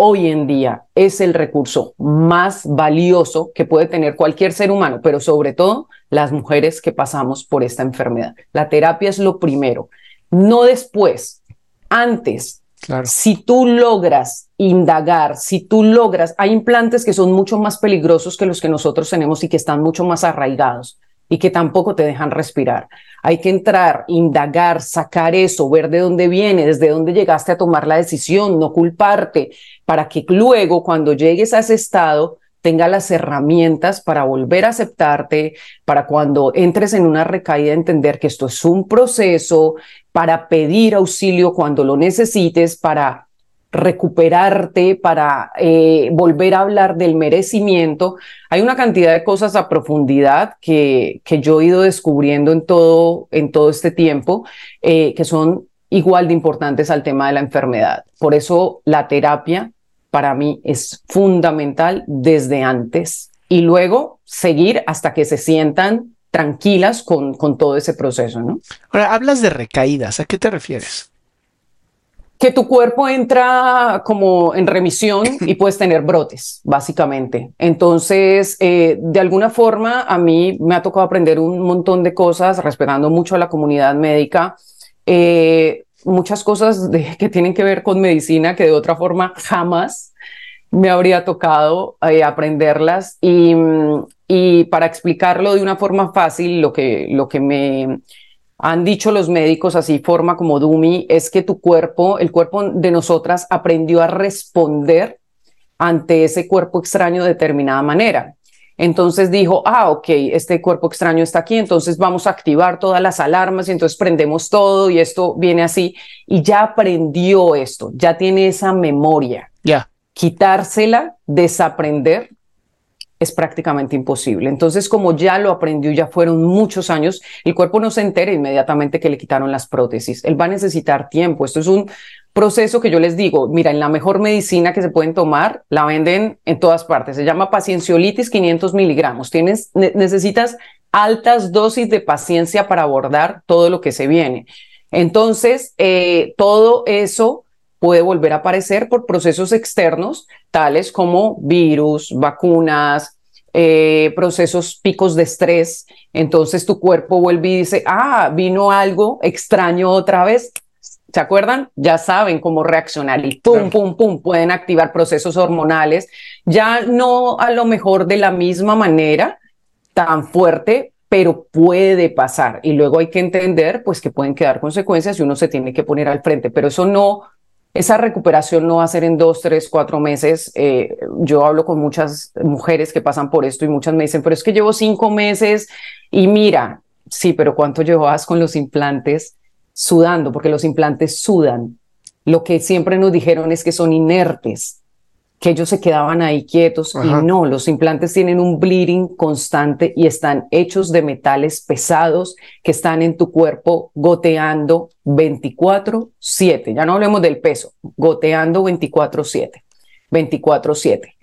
hoy en día es el recurso más valioso que puede tener cualquier ser humano, pero sobre todo las mujeres que pasamos por esta enfermedad. La terapia es lo primero, no después, antes. Si tú logras indagar, si tú logras, hay implantes que son mucho más peligrosos que los que nosotros tenemos y que están mucho más arraigados y que tampoco te dejan respirar. Hay que entrar, indagar, sacar eso, ver de dónde viene, desde dónde llegaste a tomar la decisión, no culparte, para que luego cuando llegues a ese estado tenga las herramientas para volver a aceptarte, para cuando entres en una recaída entender que esto es un proceso, para pedir auxilio cuando lo necesites, para recuperarte, para eh, volver a hablar del merecimiento. Hay una cantidad de cosas a profundidad que, que yo he ido descubriendo en todo, en todo este tiempo, eh, que son igual de importantes al tema de la enfermedad. Por eso la terapia para mí es fundamental desde antes y luego seguir hasta que se sientan tranquilas con, con todo ese proceso, ¿no? Ahora, hablas de recaídas, ¿a qué te refieres? que tu cuerpo entra como en remisión y puedes tener brotes, básicamente. Entonces, eh, de alguna forma, a mí me ha tocado aprender un montón de cosas, respetando mucho a la comunidad médica, eh, muchas cosas de, que tienen que ver con medicina que de otra forma jamás me habría tocado eh, aprenderlas. Y, y para explicarlo de una forma fácil, lo que, lo que me han dicho los médicos así forma como Dumi, es que tu cuerpo, el cuerpo de nosotras aprendió a responder ante ese cuerpo extraño de determinada manera. Entonces dijo, ah, ok, este cuerpo extraño está aquí, entonces vamos a activar todas las alarmas y entonces prendemos todo y esto viene así y ya aprendió esto, ya tiene esa memoria. Ya. Quitársela, desaprender, es prácticamente imposible. Entonces, como ya lo aprendió, ya fueron muchos años, el cuerpo no se entera inmediatamente que le quitaron las prótesis. Él va a necesitar tiempo. Esto es un proceso que yo les digo, mira, en la mejor medicina que se pueden tomar, la venden en todas partes. Se llama pacienciolitis 500 miligramos. Tienes, necesitas altas dosis de paciencia para abordar todo lo que se viene. Entonces, eh, todo eso puede volver a aparecer por procesos externos, tales como virus, vacunas, eh, procesos picos de estrés. Entonces tu cuerpo vuelve y dice, ah, vino algo extraño otra vez. ¿Se acuerdan? Ya saben cómo reaccionar y pum, pum, pum, pueden activar procesos hormonales, ya no a lo mejor de la misma manera tan fuerte, pero puede pasar. Y luego hay que entender pues que pueden quedar consecuencias y uno se tiene que poner al frente, pero eso no esa recuperación no va a ser en dos, tres, cuatro meses. Eh, yo hablo con muchas mujeres que pasan por esto y muchas me dicen, pero es que llevo cinco meses y mira, sí, pero ¿cuánto llevas con los implantes sudando? Porque los implantes sudan. Lo que siempre nos dijeron es que son inertes que ellos se quedaban ahí quietos y no, los implantes tienen un bleeding constante y están hechos de metales pesados que están en tu cuerpo goteando 24/7. Ya no hablemos del peso, goteando 24/7. 24/7.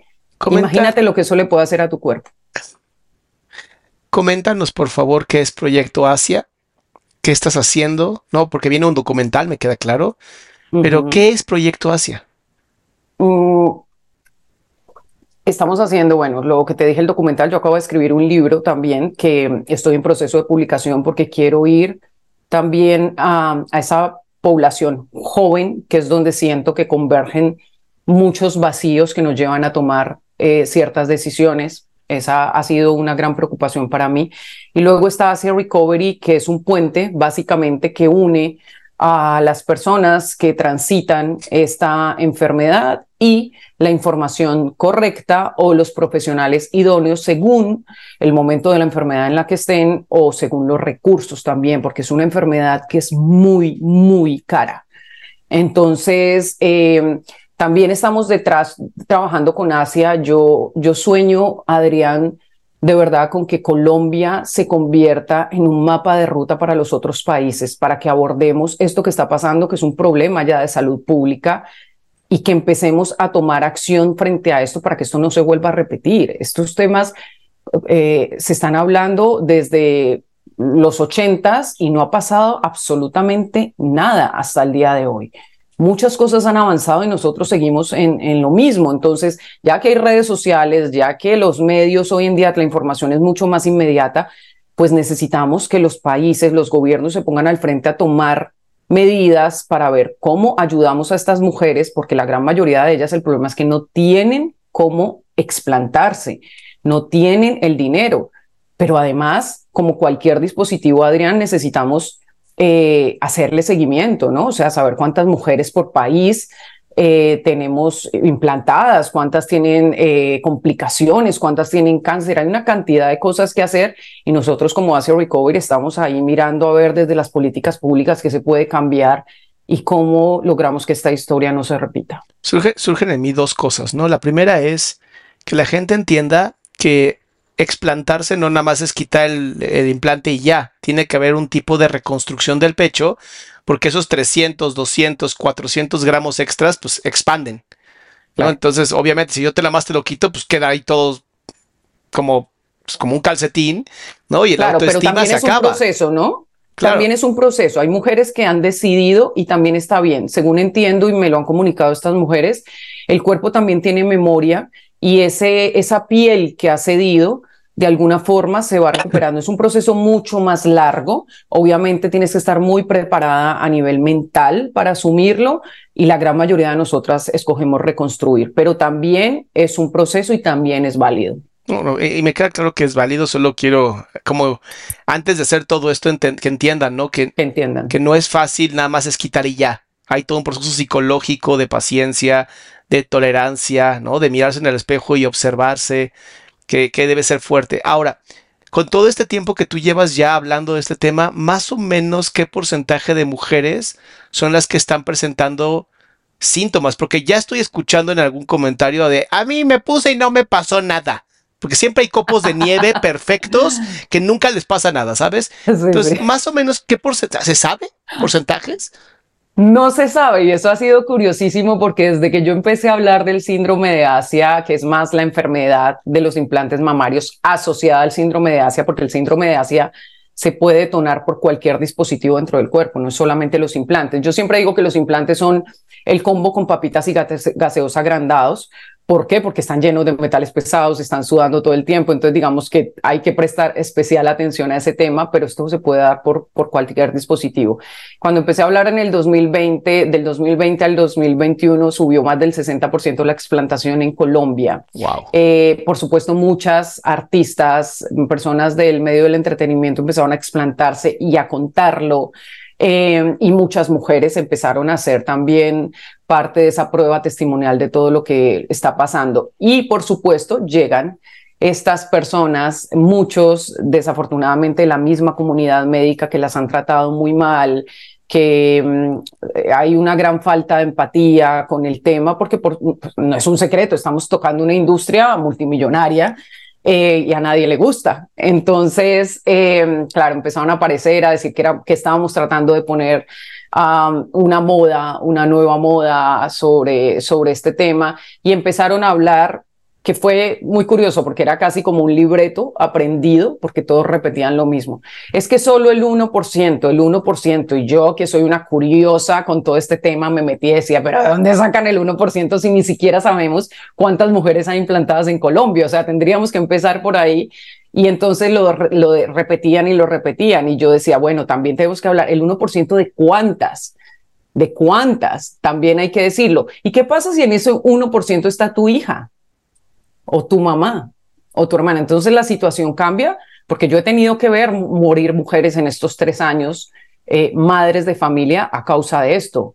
Imagínate lo que eso le puede hacer a tu cuerpo. Coméntanos, por favor, qué es Proyecto Asia, qué estás haciendo, no, porque viene un documental, me queda claro, pero ¿qué es Proyecto Asia? Mm, Estamos haciendo, bueno, lo que te dije el documental, yo acabo de escribir un libro también que estoy en proceso de publicación porque quiero ir también a, esa población joven, que es donde siento que convergen muchos vacíos que nos llevan a tomar eh, ciertas decisiones. Esa ha sido una gran preocupación para mí. Y luego está Asia Recovery, que es un puente básicamente que une a las personas que transitan esta enfermedad y la información correcta o los profesionales idóneos según el momento de la enfermedad en la que estén o según los recursos también, porque es una enfermedad que es muy, muy cara. Entonces, eh, también estamos detrás trabajando con Asia. Yo, yo sueño, Adrián, de verdad con que Colombia se convierta en un mapa de ruta para los otros países, para que abordemos esto que está pasando, que es un problema ya de salud pública, y que empecemos a tomar acción frente a esto para que esto no se vuelva a repetir. Estos temas eh, se están hablando desde los ochentas y no ha pasado absolutamente nada hasta el día de hoy muchas cosas han avanzado y nosotros seguimos en, lo mismo. Entonces, ya que hay redes sociales, ya que los medios hoy en día la información es mucho más inmediata, pues necesitamos que los países, los gobiernos se pongan al frente a tomar medidas para ver cómo ayudamos a estas mujeres, porque la gran mayoría de ellas el problema es que no tienen cómo explantarse, no tienen el dinero. Pero además, como cualquier dispositivo, Adrián, necesitamos eh, hacerle seguimiento, ¿no? O sea, saber cuántas mujeres por país eh, tenemos implantadas, cuántas tienen eh, complicaciones, cuántas tienen cáncer. Hay una cantidad de cosas que hacer y nosotros como Asia Recovery estamos ahí mirando a ver desde las políticas públicas que se puede cambiar y cómo logramos que esta historia no se repita. surgen en mí dos cosas, ¿no? La primera es que la gente entienda que explantarse no nada más es quitar el, implante y ya, tiene que haber un tipo de reconstrucción del pecho, porque esos 300, 200, 400 gramos extras, pues expanden. Entonces, obviamente, si yo te la más te lo quito, pues queda ahí todo como, pues, como un calcetín, ¿no? Y el claro, pero también es un proceso, ¿no? También es un proceso. Hay mujeres que han decidido y también está bien. Según entiendo y me lo han comunicado estas mujeres, el cuerpo también tiene memoria y ese, esa piel que ha cedido de alguna forma se va recuperando. Es un proceso mucho más largo. Obviamente tienes que estar muy preparada a nivel mental para asumirlo y la gran mayoría de nosotras escogemos reconstruir, pero también es un proceso y también es válido. y me queda claro que es válido, solo quiero, como antes de hacer todo esto, que entiendan, ¿no? Que, entiendan. Que no es fácil, nada más es quitar y ya. Hay todo un proceso psicológico de paciencia, de tolerancia, ¿no? De mirarse en el espejo y observarse, que, debe ser fuerte. Ahora, con todo este tiempo que tú llevas ya hablando de este tema, más o menos qué porcentaje de mujeres son las que están presentando síntomas, porque ya estoy escuchando en algún comentario de a mí me puse y no me pasó nada. Porque siempre hay copos de nieve perfectos que nunca les pasa nada, ¿sabes? Entonces, más o menos, ¿qué porcentaje? ¿Se sabe? ¿Porcentajes? No se sabe y eso ha sido curiosísimo porque desde que yo empecé a hablar del síndrome de Asia, que es más la enfermedad de los implantes mamarios asociada al síndrome de Asia, porque el síndrome de Asia se puede detonar por cualquier dispositivo dentro del cuerpo, no es solamente los implantes. Yo siempre digo que los implantes son el combo con papitas y gaseosa agrandados, ¿Por qué? Porque están llenos de metales pesados, están sudando todo el tiempo, entonces digamos que hay que prestar especial atención a ese tema, pero esto se puede dar por, por cualquier dispositivo. Cuando empecé a hablar en el 2020, del 2020 al 2021 subió más del 60% la explantación en Colombia. Wow. Eh, por supuesto, muchas artistas, personas del medio del entretenimiento empezaron a explantarse y a contarlo. Eh, y muchas mujeres empezaron a ser también parte de esa prueba testimonial de todo lo que está pasando. Y por supuesto, llegan estas personas, muchos desafortunadamente la misma comunidad médica que las han tratado muy mal, que mm, hay una gran falta de empatía con el tema, porque pues, no es un secreto, estamos tocando una industria multimillonaria eh, y a nadie le gusta. Entonces, eh, claro, empezaron a aparecer, a decir que, era, que estábamos tratando de poner una moda, una nueva moda sobre, sobre este tema y empezaron a hablar que fue muy curioso porque era casi como un libreto aprendido porque todos repetían lo mismo. Es que solo el 1%, el 1%, y yo que soy una curiosa con todo este tema me metí y decía, pero ¿de dónde sacan el 1% si ni siquiera sabemos cuántas mujeres hay implantadas en Colombia? O sea, tendríamos que empezar por ahí. Y entonces lo, lo repetían y lo repetían. Y yo decía, bueno, también tenemos que hablar el 1% de cuántas de cuántas, también hay que decirlo. ¿Y qué pasa si en ese 1% está tu hija? O tu mamá o tu hermana. Entonces la situación cambia porque yo he tenido que ver morir mujeres en estos tres años, eh, madres de familia a causa de esto.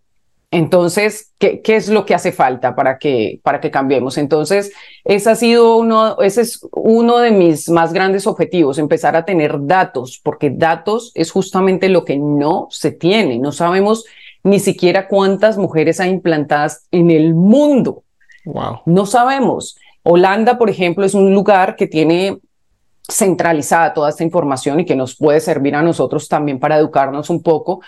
Entonces, ¿qué, ¿qué, es lo que hace falta para que, para que cambiemos? Entonces, ese ha sido uno, ese es uno de mis más grandes objetivos, empezar a tener datos, porque datos es justamente lo que no se tiene. No sabemos ni siquiera cuántas mujeres hay implantadas en el mundo. Wow. No sabemos. Holanda, por ejemplo, es un lugar que tiene centralizada toda esta información y que nos puede servir a nosotros también para educarnos un poco,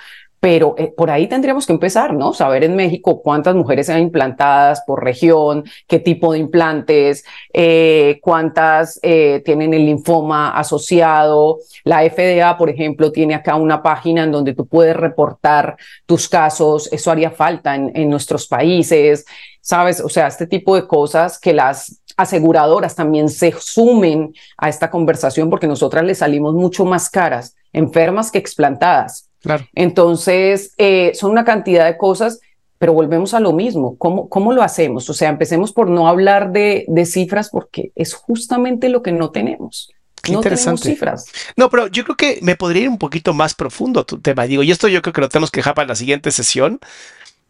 pero eh, por ahí tendríamos que empezar, ¿no? Saber en México cuántas mujeres se han implantadas por región, qué tipo de implantes, eh, cuántas eh, tienen el linfoma asociado. La FDA, por ejemplo, tiene acá una página en donde tú puedes reportar tus casos. Eso haría falta en nuestros países, ¿sabes? O sea, este tipo de cosas que las aseguradoras también se sumen a esta conversación porque nosotras les salimos mucho más caras, enfermas que explantadas. Claro. Entonces, eh, son una cantidad de cosas, pero volvemos a lo mismo. ¿Cómo, cómo lo hacemos? O sea, empecemos por no hablar de, de cifras porque es justamente lo que no tenemos. Qué no interesante. tenemos cifras. No, pero yo creo que me podría ir un poquito más profundo tu tema. Digo, y esto yo creo que lo tenemos que dejar para la siguiente sesión,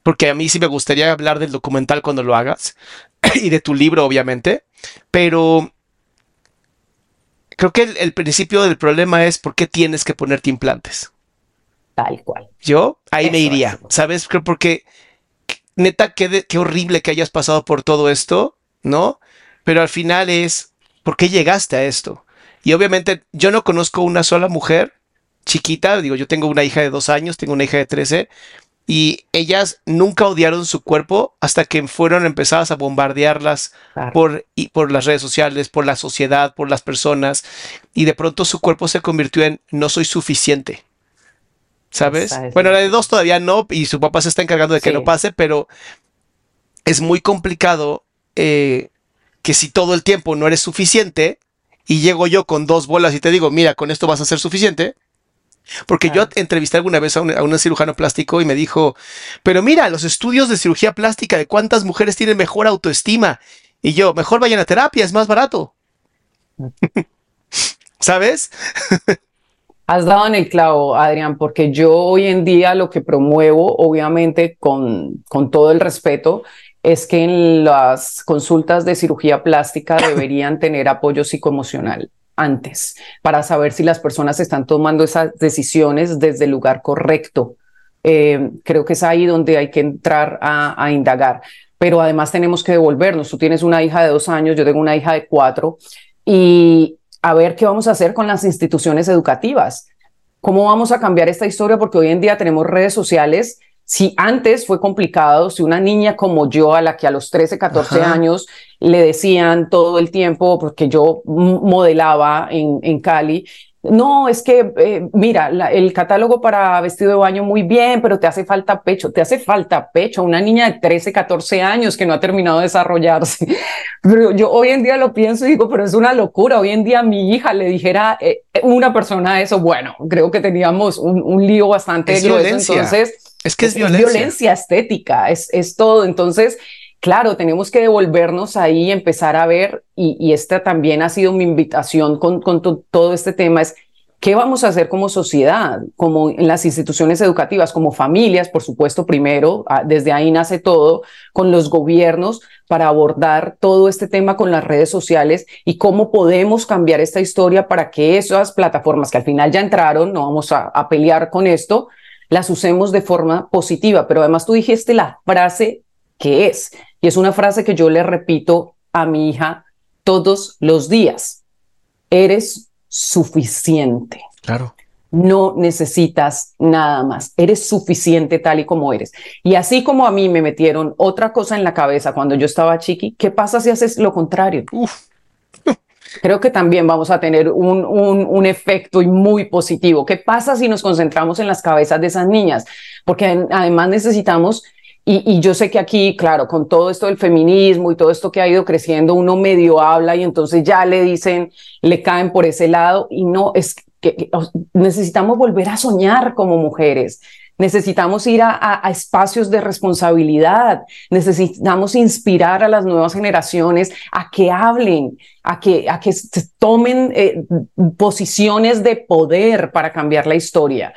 porque a mí sí me gustaría hablar del documental cuando lo hagas y de tu libro, obviamente, pero creo que el, el principio del problema es por qué tienes que ponerte implantes. Tal cual. Yo ahí me iría, es. ¿sabes? Creo porque neta, qué, de- qué horrible que hayas pasado por todo esto, ¿no? Pero al final es, ¿por qué llegaste a esto? Y obviamente yo no conozco una sola mujer chiquita, digo, yo tengo una hija de dos años, tengo una hija de 13, y ellas nunca odiaron su cuerpo hasta que fueron empezadas a bombardearlas Claro. por, y por las redes sociales, por la sociedad, por las personas, y de pronto su cuerpo se convirtió en no soy suficiente. ¿Sabes? Bueno, la- la de dos todavía no, y su papá se está encargando de que Sí. no pase, pero es muy complicado eh, que si todo el tiempo no eres suficiente, y llego yo con dos bolas y te digo, mira, con esto vas a ser suficiente. Porque Claro. yo entrevisté alguna vez a un, a un cirujano plástico y me dijo, pero mira, los estudios de cirugía plástica de cuántas mujeres tienen mejor autoestima. Y yo, mejor vayan a terapia, es más barato. ¿Sabes? Has dado en el clavo, Adrián, porque yo hoy en día lo que promuevo, obviamente con, con todo el respeto, es que en las consultas de cirugía plástica deberían tener apoyo psicoemocional antes para saber si las personas están tomando esas decisiones desde el lugar correcto. Eh, creo que es ahí donde hay que entrar a, a indagar. Pero además tenemos que devolvernos. Tú tienes una hija de dos años, yo tengo una hija de cuatro, y a ver qué vamos a hacer con las instituciones educativas. ¿Cómo vamos a cambiar esta historia? Porque hoy en día tenemos redes sociales si antes fue complicado, si una niña como yo, a la que a los 13, 14 Ajá. años le decían todo el tiempo, porque yo modelaba en, en Cali, no, es que, eh, mira, la- el catálogo para vestido de baño muy bien, pero te hace falta pecho, te hace falta pecho. Una niña de 13, 14 años que no ha terminado de desarrollarse. Pero yo hoy en día lo pienso y digo, pero es una locura. Hoy en día a mi hija le dijera eh, una persona eso, bueno, creo que teníamos un, un lío bastante Es grueso. violencia. Entonces, Es que es violencia. estética, es, es todo. Entonces, claro, tenemos que devolvernos ahí y empezar a ver, y, esta también ha sido mi invitación con, con to- todo este tema, es qué vamos a hacer como sociedad, como en las instituciones educativas, como familias, por supuesto, primero, ah, desde ahí nace todo, con los gobiernos para abordar todo este tema con las redes sociales y cómo podemos cambiar esta historia para que esas plataformas que al final ya entraron, no vamos a, a pelear con esto, las usemos de forma positiva. Pero además tú dijiste la frase que es, y es una frase que yo le repito a mi hija todos los días. Eres suficiente. Claro. No necesitas nada más. Eres suficiente tal y como eres. Y así como a mí me metieron otra cosa en la cabeza cuando yo estaba chiqui, ¿qué pasa si haces lo contrario? Uf. Creo que también vamos a tener un, un, un efecto y muy positivo. ¿Qué pasa si nos concentramos en las cabezas de esas niñas? Porque además necesitamos, y, yo sé que aquí, claro, con todo esto del feminismo y todo esto que ha ido creciendo, uno medio habla y entonces ya le dicen, le caen por ese lado y no, es que, necesitamos volver a soñar como mujeres. Necesitamos ir a, espacios de responsabilidad, necesitamos inspirar a las nuevas generaciones a que hablen, a que, a que tomen eh, posiciones de poder para cambiar la historia.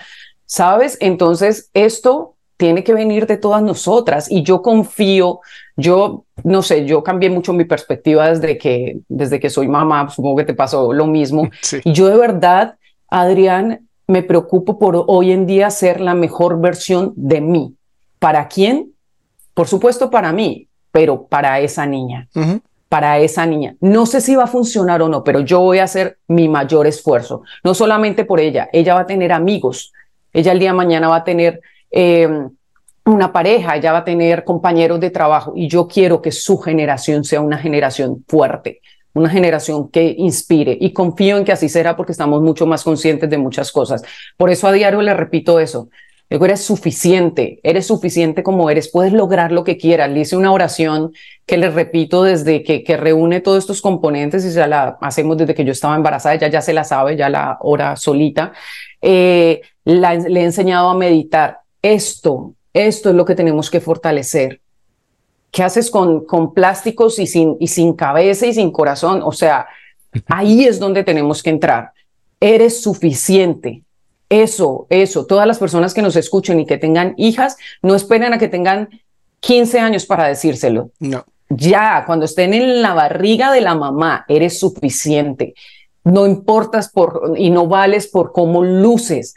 ¿Sabes? Entonces, esto tiene que venir de todas nosotras y yo confío, yo no sé, yo cambié mucho mi perspectiva desde que, desde que soy mamá, supongo que te pasó lo mismo. Sí. Y yo de verdad, Adrián, me preocupo por hoy en día ser la mejor versión de mí. ¿Para quién? Por supuesto para mí, pero para esa niña para esa niña. No sé si va a funcionar o no, pero yo voy a hacer mi mayor esfuerzo. No solamente por ella, ella va a tener amigos, ella el día de mañana va a tener eh, una pareja, ella va a tener compañeros de trabajo y yo quiero que su generación sea una generación fuerte, una generación que inspire y confío en que así será porque estamos mucho más conscientes de muchas cosas. Por eso a diario le repito eso. Digo, eres suficiente, eres suficiente como eres, puedes lograr lo que quieras. Le hice una oración que le repito desde que, que reúne todos estos componentes y se la hacemos desde que yo estaba embarazada, ella ya se la sabe, ya la ora solita. Eh, le he enseñado a meditar. Esto, esto es lo que tenemos que fortalecer. ¿Qué haces con, con plásticos y sin, y sin cabeza y sin corazón? O sea, ahí es donde tenemos que entrar. Eres suficiente. Eso, eso. Todas las personas que nos escuchen y que tengan hijas, no esperen a que tengan 15 años para decírselo. No. Ya, cuando estén en la barriga de la mamá, eres suficiente. No importas por y no vales por cómo luces.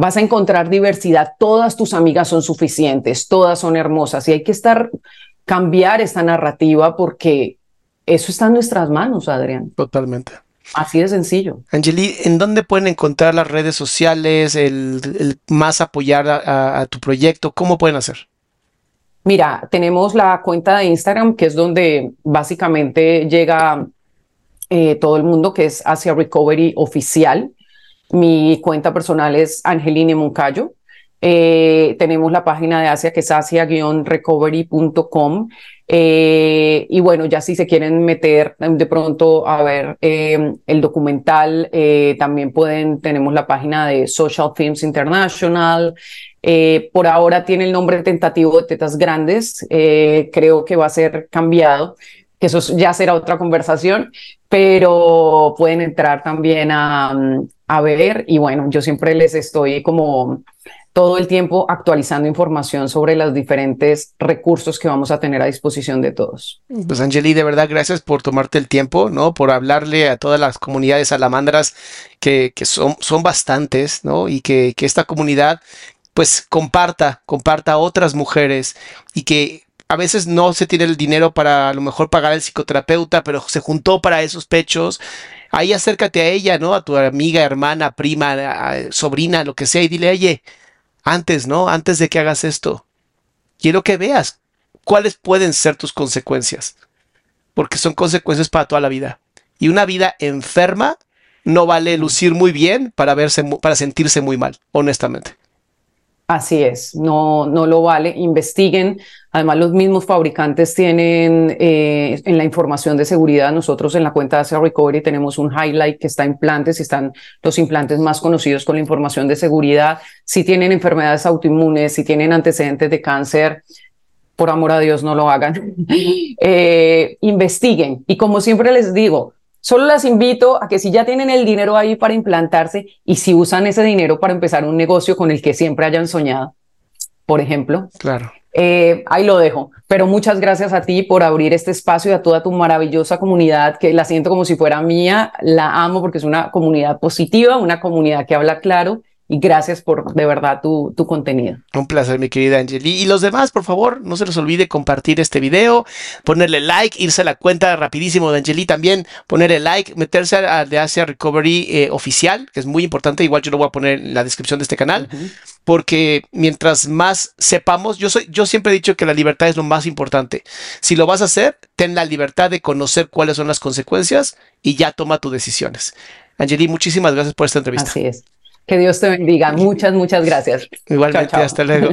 Vas a encontrar diversidad. Todas tus amigas son suficientes, todas son hermosas y hay que estar cambiar esta narrativa porque eso está en nuestras manos, Adrián. Totalmente. Así de sencillo. Angeli, ¿en dónde pueden encontrar las redes sociales, el, el más apoyar a, a- a tu proyecto? ¿Cómo pueden hacer? Mira, tenemos la cuenta de Instagram, que es donde básicamente llega eh, todo el mundo, que es Asia Recovery Oficial. Mi cuenta personal es Angeline Moncayo. Eh, tenemos la página de Asia, que es asia-recovery.com. Eh, y bueno, ya si se quieren meter de pronto a ver eh, el documental, eh, también pueden, tenemos la página de Social Films International. Por ahora tiene el nombre tentativo de Tetas Grandes. Creo que va a ser cambiado, que eso ya será otra conversación, pero pueden entrar también a, mm, a ver. Y bueno, yo siempre les estoy como todo el tiempo actualizando información sobre los diferentes recursos que vamos a tener a disposición de todos. Pues Angeli, de verdad, gracias por tomarte el tiempo, ¿no? Por hablarle a todas las comunidades salamandras que, que son, son bastantes, ¿no? Y que, que esta comunidad pues comparta, comparta a otras mujeres y que a veces no se tiene el dinero para a lo mejor pagar al psicoterapeuta, pero se juntó para esos pechos. Ahí acércate a ella, ¿no? A tu amiga, hermana, prima, a- sobrina, lo que sea, y dile, oye, antes, ¿no? Antes de que hagas esto. Quiero que veas cuáles pueden ser tus consecuencias, porque son consecuencias para toda la vida. Y una vida enferma no vale lucir muy bien para verse, para sentirse muy mal, honestamente. Así es, no, no lo vale. Investiguen. Además, los mismos fabricantes tienen eh, en la información de seguridad. Nosotros en la cuenta de Asia Recovery tenemos un highlight que está implantes y están los implantes más conocidos con la información de seguridad. Si tienen enfermedades autoinmunes, si tienen antecedentes de cáncer, por amor a Dios, no lo hagan. eh, investiguen. Y como siempre les digo, Solo las invito a que si ya tienen el dinero ahí para implantarse y si usan ese dinero para empezar un negocio con el que siempre hayan soñado, por ejemplo. Claro. Eh, ahí lo dejo. Pero muchas gracias a ti por abrir este espacio y a toda tu maravillosa comunidad, que la siento como si fuera mía. La amo porque es una comunidad positiva, una comunidad que habla claro y gracias por de verdad tu, tu contenido. Un placer, mi querida Angeli. Y los demás, por favor, no se les olvide compartir este video, ponerle like, irse a la cuenta rapidísimo de Angeli también, ponerle like, meterse a, de Asia Recovery eh, oficial, que es muy importante. Igual yo lo voy a poner en la descripción de este canal, porque mientras más sepamos, yo, soy, yo siempre he dicho que la libertad es lo más importante. Si lo vas a hacer, ten la libertad de conocer cuáles son las consecuencias y ya toma tus decisiones. Angeli, muchísimas gracias por esta entrevista. Así es. Que Dios te bendiga. Muchas, muchas gracias. Igualmente, Chao, chao. hasta luego.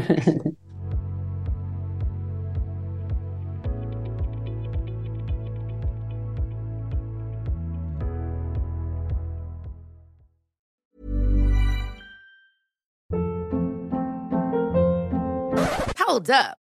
Hold up.